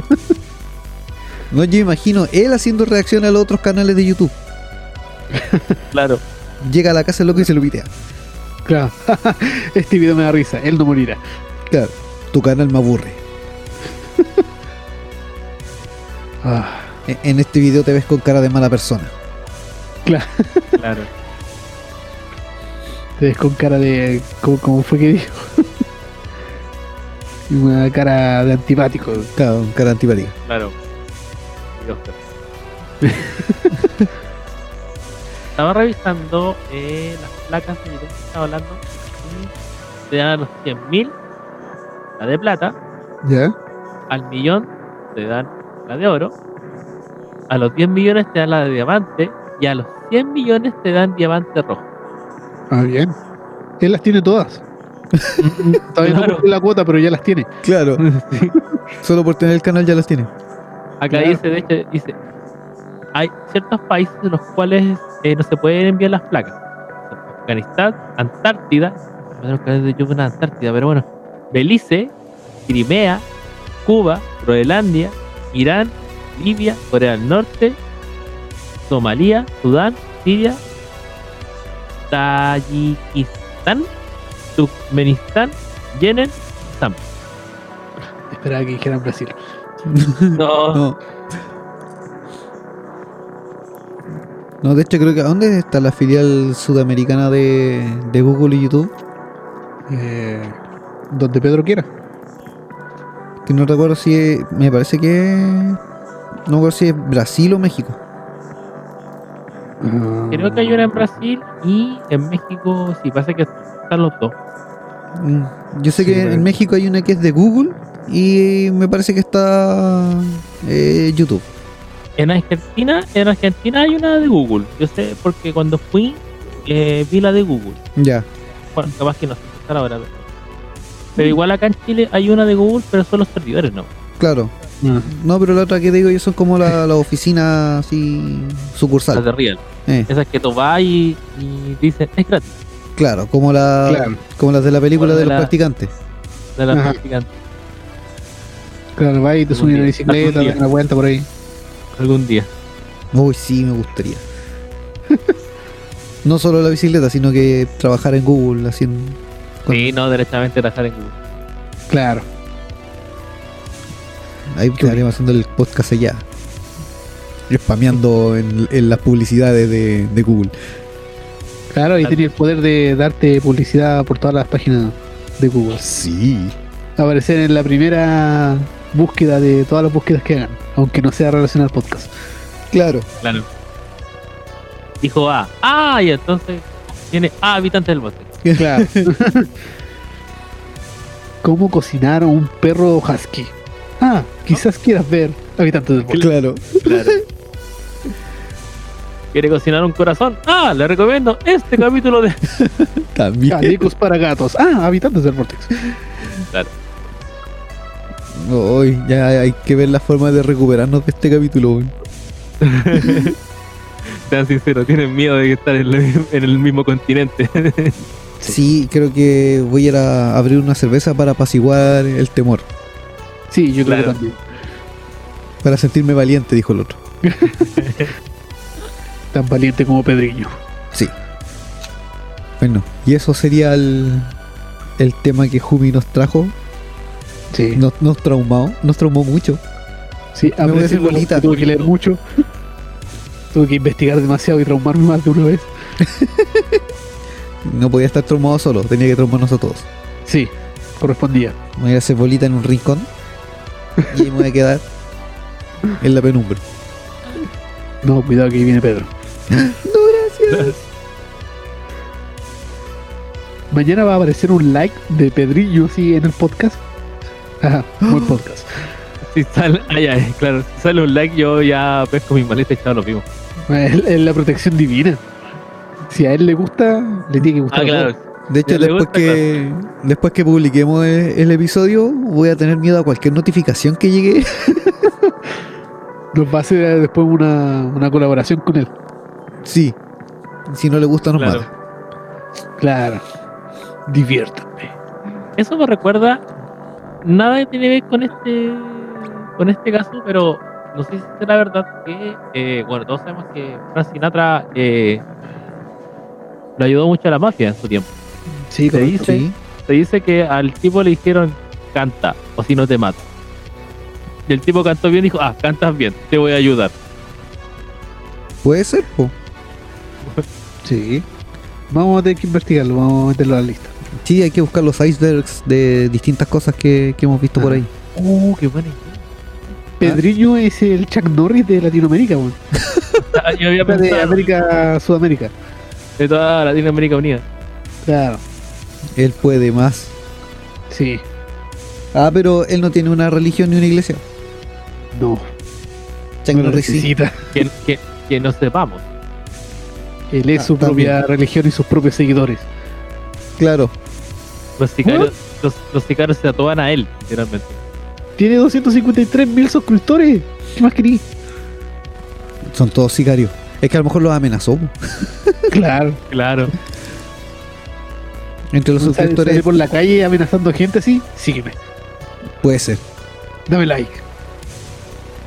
No, yo imagino él haciendo reacción a los otros canales de YouTube. (laughs)
Claro.
Llega a la casa el loco y se lo pitea.
Claro. (laughs) este video me da risa. Él no morirá.
Claro, tu canal me aburre. (laughs)
Ah,
En este video te ves con cara de mala persona.
Claro.
te ves con cara de. ¿Cómo, cómo fue que dijo? Una cara de antipático.
Claro, cara antipática.
Claro. Estaba (laughs) revisando eh, las placas de que estaba hablando. Te dan a los 100.000 la de plata,
¿Ya?
al millón te dan la de oro, a los 10 millones te dan la de diamante y a los 100 millones te dan diamante rojo.
Ah, bien. Él las tiene todas. (laughs) Todavía no
Claro.
cumple la cuota, pero ya las tiene.
Claro, (laughs)
Sí.
solo por tener el canal ya las tiene.
Acá
Claro.
dice, de hecho, dice, hay ciertos países en los cuales eh, no se pueden enviar las placas. Afganistán, Antártida, en Antártida, pero bueno, Belice, Crimea, Cuba, Groenlandia, Irán, Libia, Corea del Norte, Somalia, Sudán, Siria, Tayikistán, Turkmenistán, Yemen, Zambia.
Esperaba que dijeran Brasil. (laughs)
No,
No. No, de hecho creo que... ¿Dónde está la filial sudamericana de, de Google y YouTube?
Eh, donde Pedro quiera.
Que no recuerdo si es... Me parece que... No recuerdo si es Brasil o México.
Ah,
Creo que hay una en Brasil y en México sí, pasa que están los dos.
Mm, Yo sé
Sí,
que en México hay una que es de Google y me parece que está eh, YouTube.
En Argentina, en Argentina hay una de Google. Yo sé porque cuando fui eh, vi la de Google.
Ya.
Bueno, capaz que no sé si está ahora. Pero, pero igual acá en Chile hay una de Google, pero son los servidores, ¿no?
Claro.
ah,
No, pero la otra que digo yo son como la, la oficina así
Las
sucursal.
de Real.
Eh,
Esas que tú vas y, y dicen, es gratis.
claro, como la
claro,
como las de la película
Como
de
de
los
la-
practicantes.
De las
Ajá.
practicantes.
Claro, va y te subes en la
día,
bicicleta, das una vuelta por ahí.
Algún día.
Uy, sí, me gustaría. no solo la bicicleta, sino que trabajar en Google haciendo
Sí, no, derechamente trabajar en Google.
Claro.
Ahí estaremos haciendo el podcast allá. Spameando en, en las publicidades de, de Google.
Claro, ahí tenía el poder de darte publicidad por todas las páginas de Google.
Sí.
Aparecer en la primera búsqueda de todas las búsquedas que hagan, aunque no sea relacionado al podcast.
Claro.
Claro. Dijo A. Ah, y entonces tiene A habitantes del bosque.
Claro. (laughs) ¿Cómo cocinar a un perro husky? Ah, quizás quieras ver habitantes del bosque.
Claro.
Claro. ¿Quiere cocinar un corazón? Ah, le recomiendo este capítulo de. (laughs)
También.
Canicos para gatos. Ah, habitantes del vortex.
Claro.
Hoy ya hay que ver la forma de recuperarnos de este capítulo. weón. (laughs)
Sean sinceros, tienen miedo de estar en, la- en el mismo continente. (laughs)
Sí, creo que voy a ir a abrir una cerveza para apaciguar el temor.
Sí, yo creo
Claro.
que también.
Para sentirme valiente, dijo el otro. (laughs)
Tan valiente como Pedriño.
Sí. Bueno, y eso sería el, el tema que Jumi nos trajo.
Sí.
Nos, nos traumó, nos traumó mucho.
Sí,
a hacer
aprecié
bolita.
Tuve que leer mucho. (laughs) Tuve que investigar demasiado y traumarme más de una vez. (laughs)
No podía estar traumado solo, tenía que traumarnos a todos.
Sí, correspondía.
Me voy a hacer bolita en un rincón y me voy a quedar (laughs) en la penumbra.
No, cuidado que ahí viene Pedro. Mañana va a aparecer un like de Pedrillo, sí, en el podcast. Ajá, buen podcast. (laughs)
si sale, ah, ya, claro, si sale un like, yo ya pesco mi maleta y chao, lo mismo.
Es, la protección divina. Si a él le gusta, le tiene que gustar.
Ah, claro.
De hecho, después
gusta,
que, después que publiquemos el, el episodio, voy a tener miedo a cualquier notificación que llegue.
Nos va a hacer después una, una colaboración con él.
sí. Si no le gusta, nos
Claro.
mata.
Claro. Diviértanme.
Eso me recuerda. Nada que tiene que ver con este. Con este caso, pero no sé si será verdad que. eh, bueno, todos sabemos que Frank Sinatra eh, le ayudó mucho a la mafia en su tiempo.
Sí,
Se dice,
Sí.
se dice que al tipo le dijeron canta o si no te mato. Y el tipo cantó bien y dijo, ah, cantas bien, te voy a ayudar.
Puede ser, po. (laughs)
Sí. Vamos a tener que investigarlo, vamos a meterlo a la lista.
Sí, hay que buscar los icebergs de distintas cosas que, que hemos visto por ahí.
Uh, qué buena idea.
Pedriño es el Chuck Norris de Latinoamérica, weón. (laughs)
Ah, Yo había
de
pensado
América, Sudamérica.
de toda Latinoamérica Unida.
Claro,
Él puede más.
sí.
Ah, pero él no tiene una religión ni una iglesia.
No,
Chuck
no lo
Norris sí.
necesita.
Que, que, que no sepamos.
Él es
Ah,
su propia religión y sus propios seguidores.
Claro.
Los sicarios, los, los sicarios se atoban a él, literalmente.
Tiene 253 mil suscriptores. ¿Qué más querí?
Son todos sicarios. Es que a lo mejor los amenazó.
Claro. (laughs)
Claro.
Entre los
Sale, sale
suscriptores
por la calle amenazando gente así. Sígueme.
puede ser.
Dame like.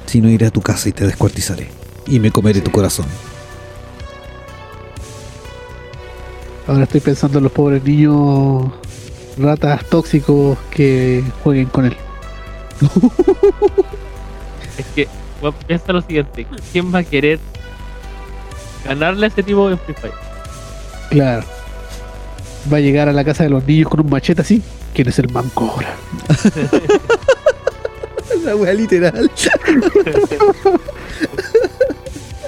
Si no iré a tu casa y te descuartizaré. Y me comeré tu corazón.
Ahora estoy pensando en los pobres niños ratas tóxicos que jueguen con él.
Es que, bueno, piensa lo siguiente: ¿quién va a querer ganarle a ese tipo en Free Fire?
Claro. Va a llegar a la casa de los niños con un machete así. ¿Quién es el manco ahora? (laughs)
La wea literal. (laughs)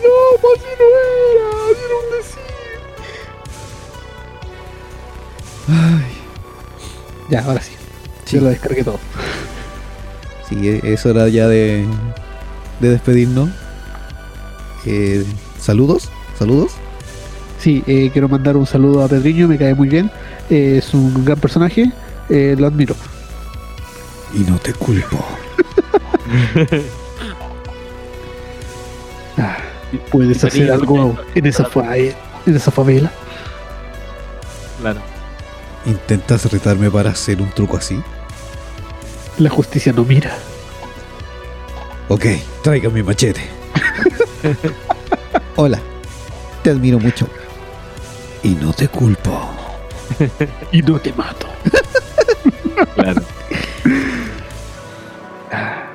No, pues no era,
Ay,
Ya, ahora sí.
Sí.
Yo lo descargué todo.
sí, e- es hora ya de, de despedirnos. Eh, saludos, saludos.
Sí, eh, quiero mandar un saludo a Pedriño, me cae muy bien. Eh, es un gran personaje, eh, lo admiro.
Y no te culpo. (laughs)
Ah, Puedes hacer algo en esa, fa- en esa favela.
Claro.
¿Intentas retarme para hacer un truco así?
La justicia no mira.
Ok, traiga mi machete. (laughs) Hola, te admiro mucho. Y no te culpo. (laughs)
Y no te mato.
Claro.
Va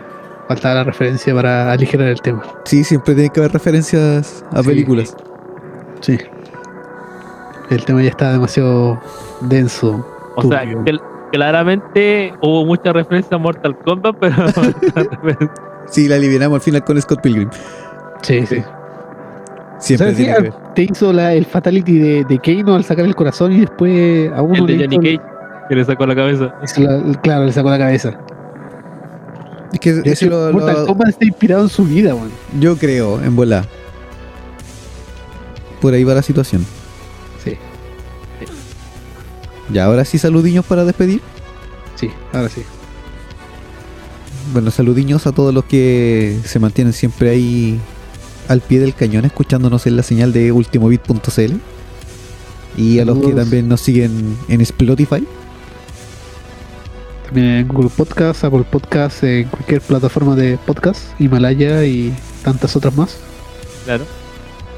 faltaba la referencia para aligerar el tema.
Sí, siempre tiene que haber referencias a
Sí.
películas.
Sí. El tema ya está demasiado denso.
O sea, que- claramente hubo mucha referencia a Mortal Kombat, (laughs) pero
Sí, la aliviamos al final con Scott Pilgrim.
Sí, sí.
Siempre
¿Sabes qué?
tiene que ver.
Te hizo la- el fatality de, de Kano al sacar el corazón y después a uno
el de
le
Johnny Cage que le sacó la cabeza.
la- claro, le sacó la cabeza.
Es que
De
ese
hecho,
lo-
Mortal
lo-
Kombat está inspirado en su vida, weón.
yo creo, en bola. Por ahí va la situación. Ya, ahora sí saludiños para despedir.
sí, ahora sí.
Bueno, saludiños a todos los que se mantienen siempre ahí al pie del cañón, escuchándonos en la señal de ultimobit.cl. Y a los que también nos siguen en Spotify.
También en Google Podcast, Apple Podcast, en cualquier plataforma de podcast, Himalaya y tantas otras más.
Claro.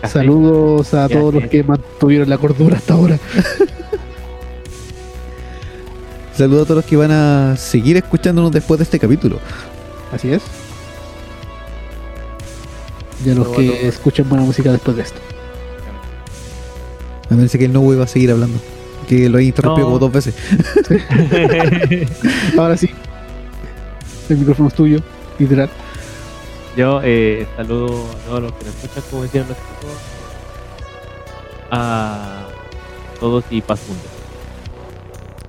Saludos a todos los que mantuvieron la cordura hasta ahora. (laughs)
Saludos a todos los que van a seguir escuchándonos después de este capítulo.
Así es. Y a los
Saludos
que escuchen buena música después de esto.
Me parece que el no va a seguir hablando. Que lo he interrumpido
No.
como dos veces. (laughs)
Ahora sí. El micrófono es tuyo, literal.
Yo eh, saludo a todos los que nos escuchan, como decían los chicos. A todos y paz mundial.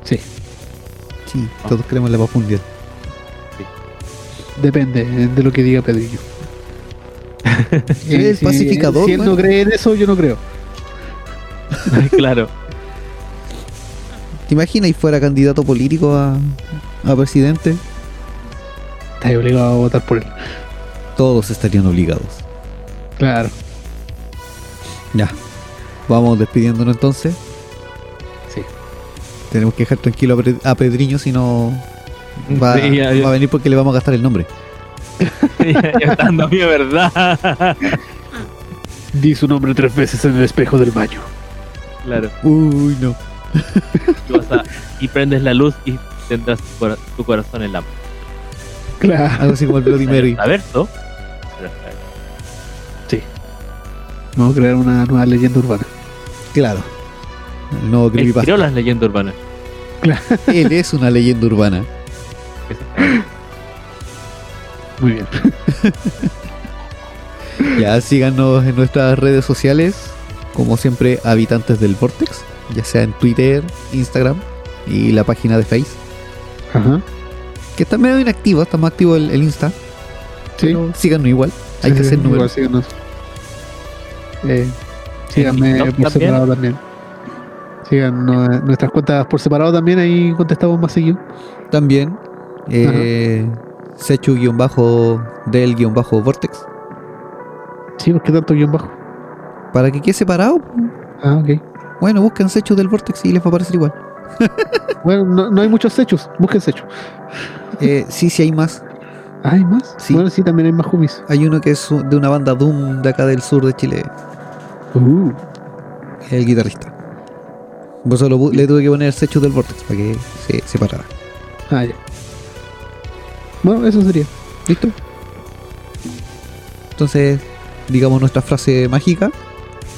Sí,
Sí, todos queremos la paz mundial.
depende eh, de lo que diga Pedrillo. (laughs)
el
si-
pacificador,
Si él no cree en eso, yo no creo. (laughs)
claro.
¿Te imaginas y fuera candidato político a, a presidente?
Estás obligado a votar por él.
Todos estarían obligados.
Claro.
Ya. Vamos despidiéndonos entonces.
Sí.
Tenemos que dejar tranquilo a, Pedriño si no va,
Sí, ya- ya-
va a venir porque le vamos a gastar el nombre. (laughs)
ya, ya está dando mí, ¿verdad?
Di su nombre tres veces en el espejo del baño.
claro.
Uy, no.
Y, vas a- y prendes la luz y tendrás tu, cora- tu corazón en la mano.
Claro.
Algo así como el Bloody Mary.
A ver, ¿no? Ver,
Vamos a crear una nueva leyenda urbana.
Claro. El nuevo
Él
creepypasta.
creó las leyendas urbanas.
Él es una leyenda urbana.
Muy bien.
Ya síganos en nuestras redes sociales, como siempre, habitantes del Vortex, ya sea en Twitter, Instagram y la página de Face,
Ajá.
que está medio inactivo, está más activo el, el Insta.
Sí.
pero síganos igual, hay
Sí,
que hacer
igual,
números.
síganos. Eh, síganme por
también.
separado también. Sigan eh, nuestras cuentas por separado también, ahí contestamos más seguido.
También, eh, Sechu-del-Vortex,
Sí, porque tanto guion bajo.
para que quede separado.
Ah, ok.
Bueno, busquen Sechu del Vortex y les va a aparecer igual. (laughs)
Bueno, no, no hay muchos hechos. Busquen hechos.
Eh, sí, sí hay más.
Ah, ¿Hay más?
Sí.
Bueno, sí, también hay más homies.
Hay uno que es de una banda Doom de acá del sur de Chile.
Uh,
el guitarrista. Por eso lo le tuve que poner Sechu del Vortex para que se separara.
ah, ya. Bueno, eso sería.
¿Listo? Entonces, digamos nuestra frase mágica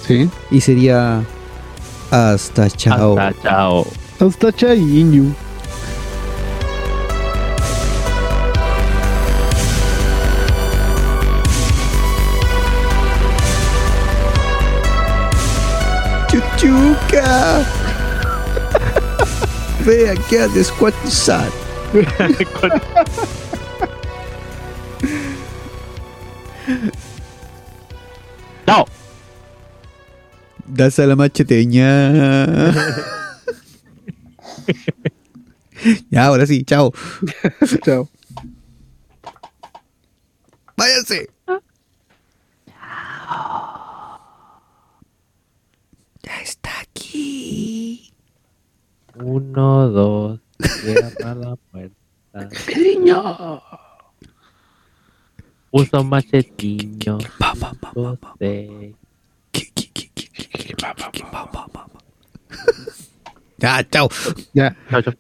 Sí.
y sería hasta chao.
Hasta chao.
Hasta chaiño.
Chuchuca. Vea que ha descuartizado.
Chao. (laughs)
Das a la macheteña. ya, ahora sí, chao. (laughs)
Chao.
Váyanse. Ya está aquí.
Uno, dos. Cierra la (laughs) puerta.
Pedriño.
Usa un machetiño.
Pa, pa, pa, pa, pa.
José.
Ki, ki, ki, ki, ki, ki, ki, ki, pa, pa, pa, pa. Ya, chao.
Ya.
Chao, chao.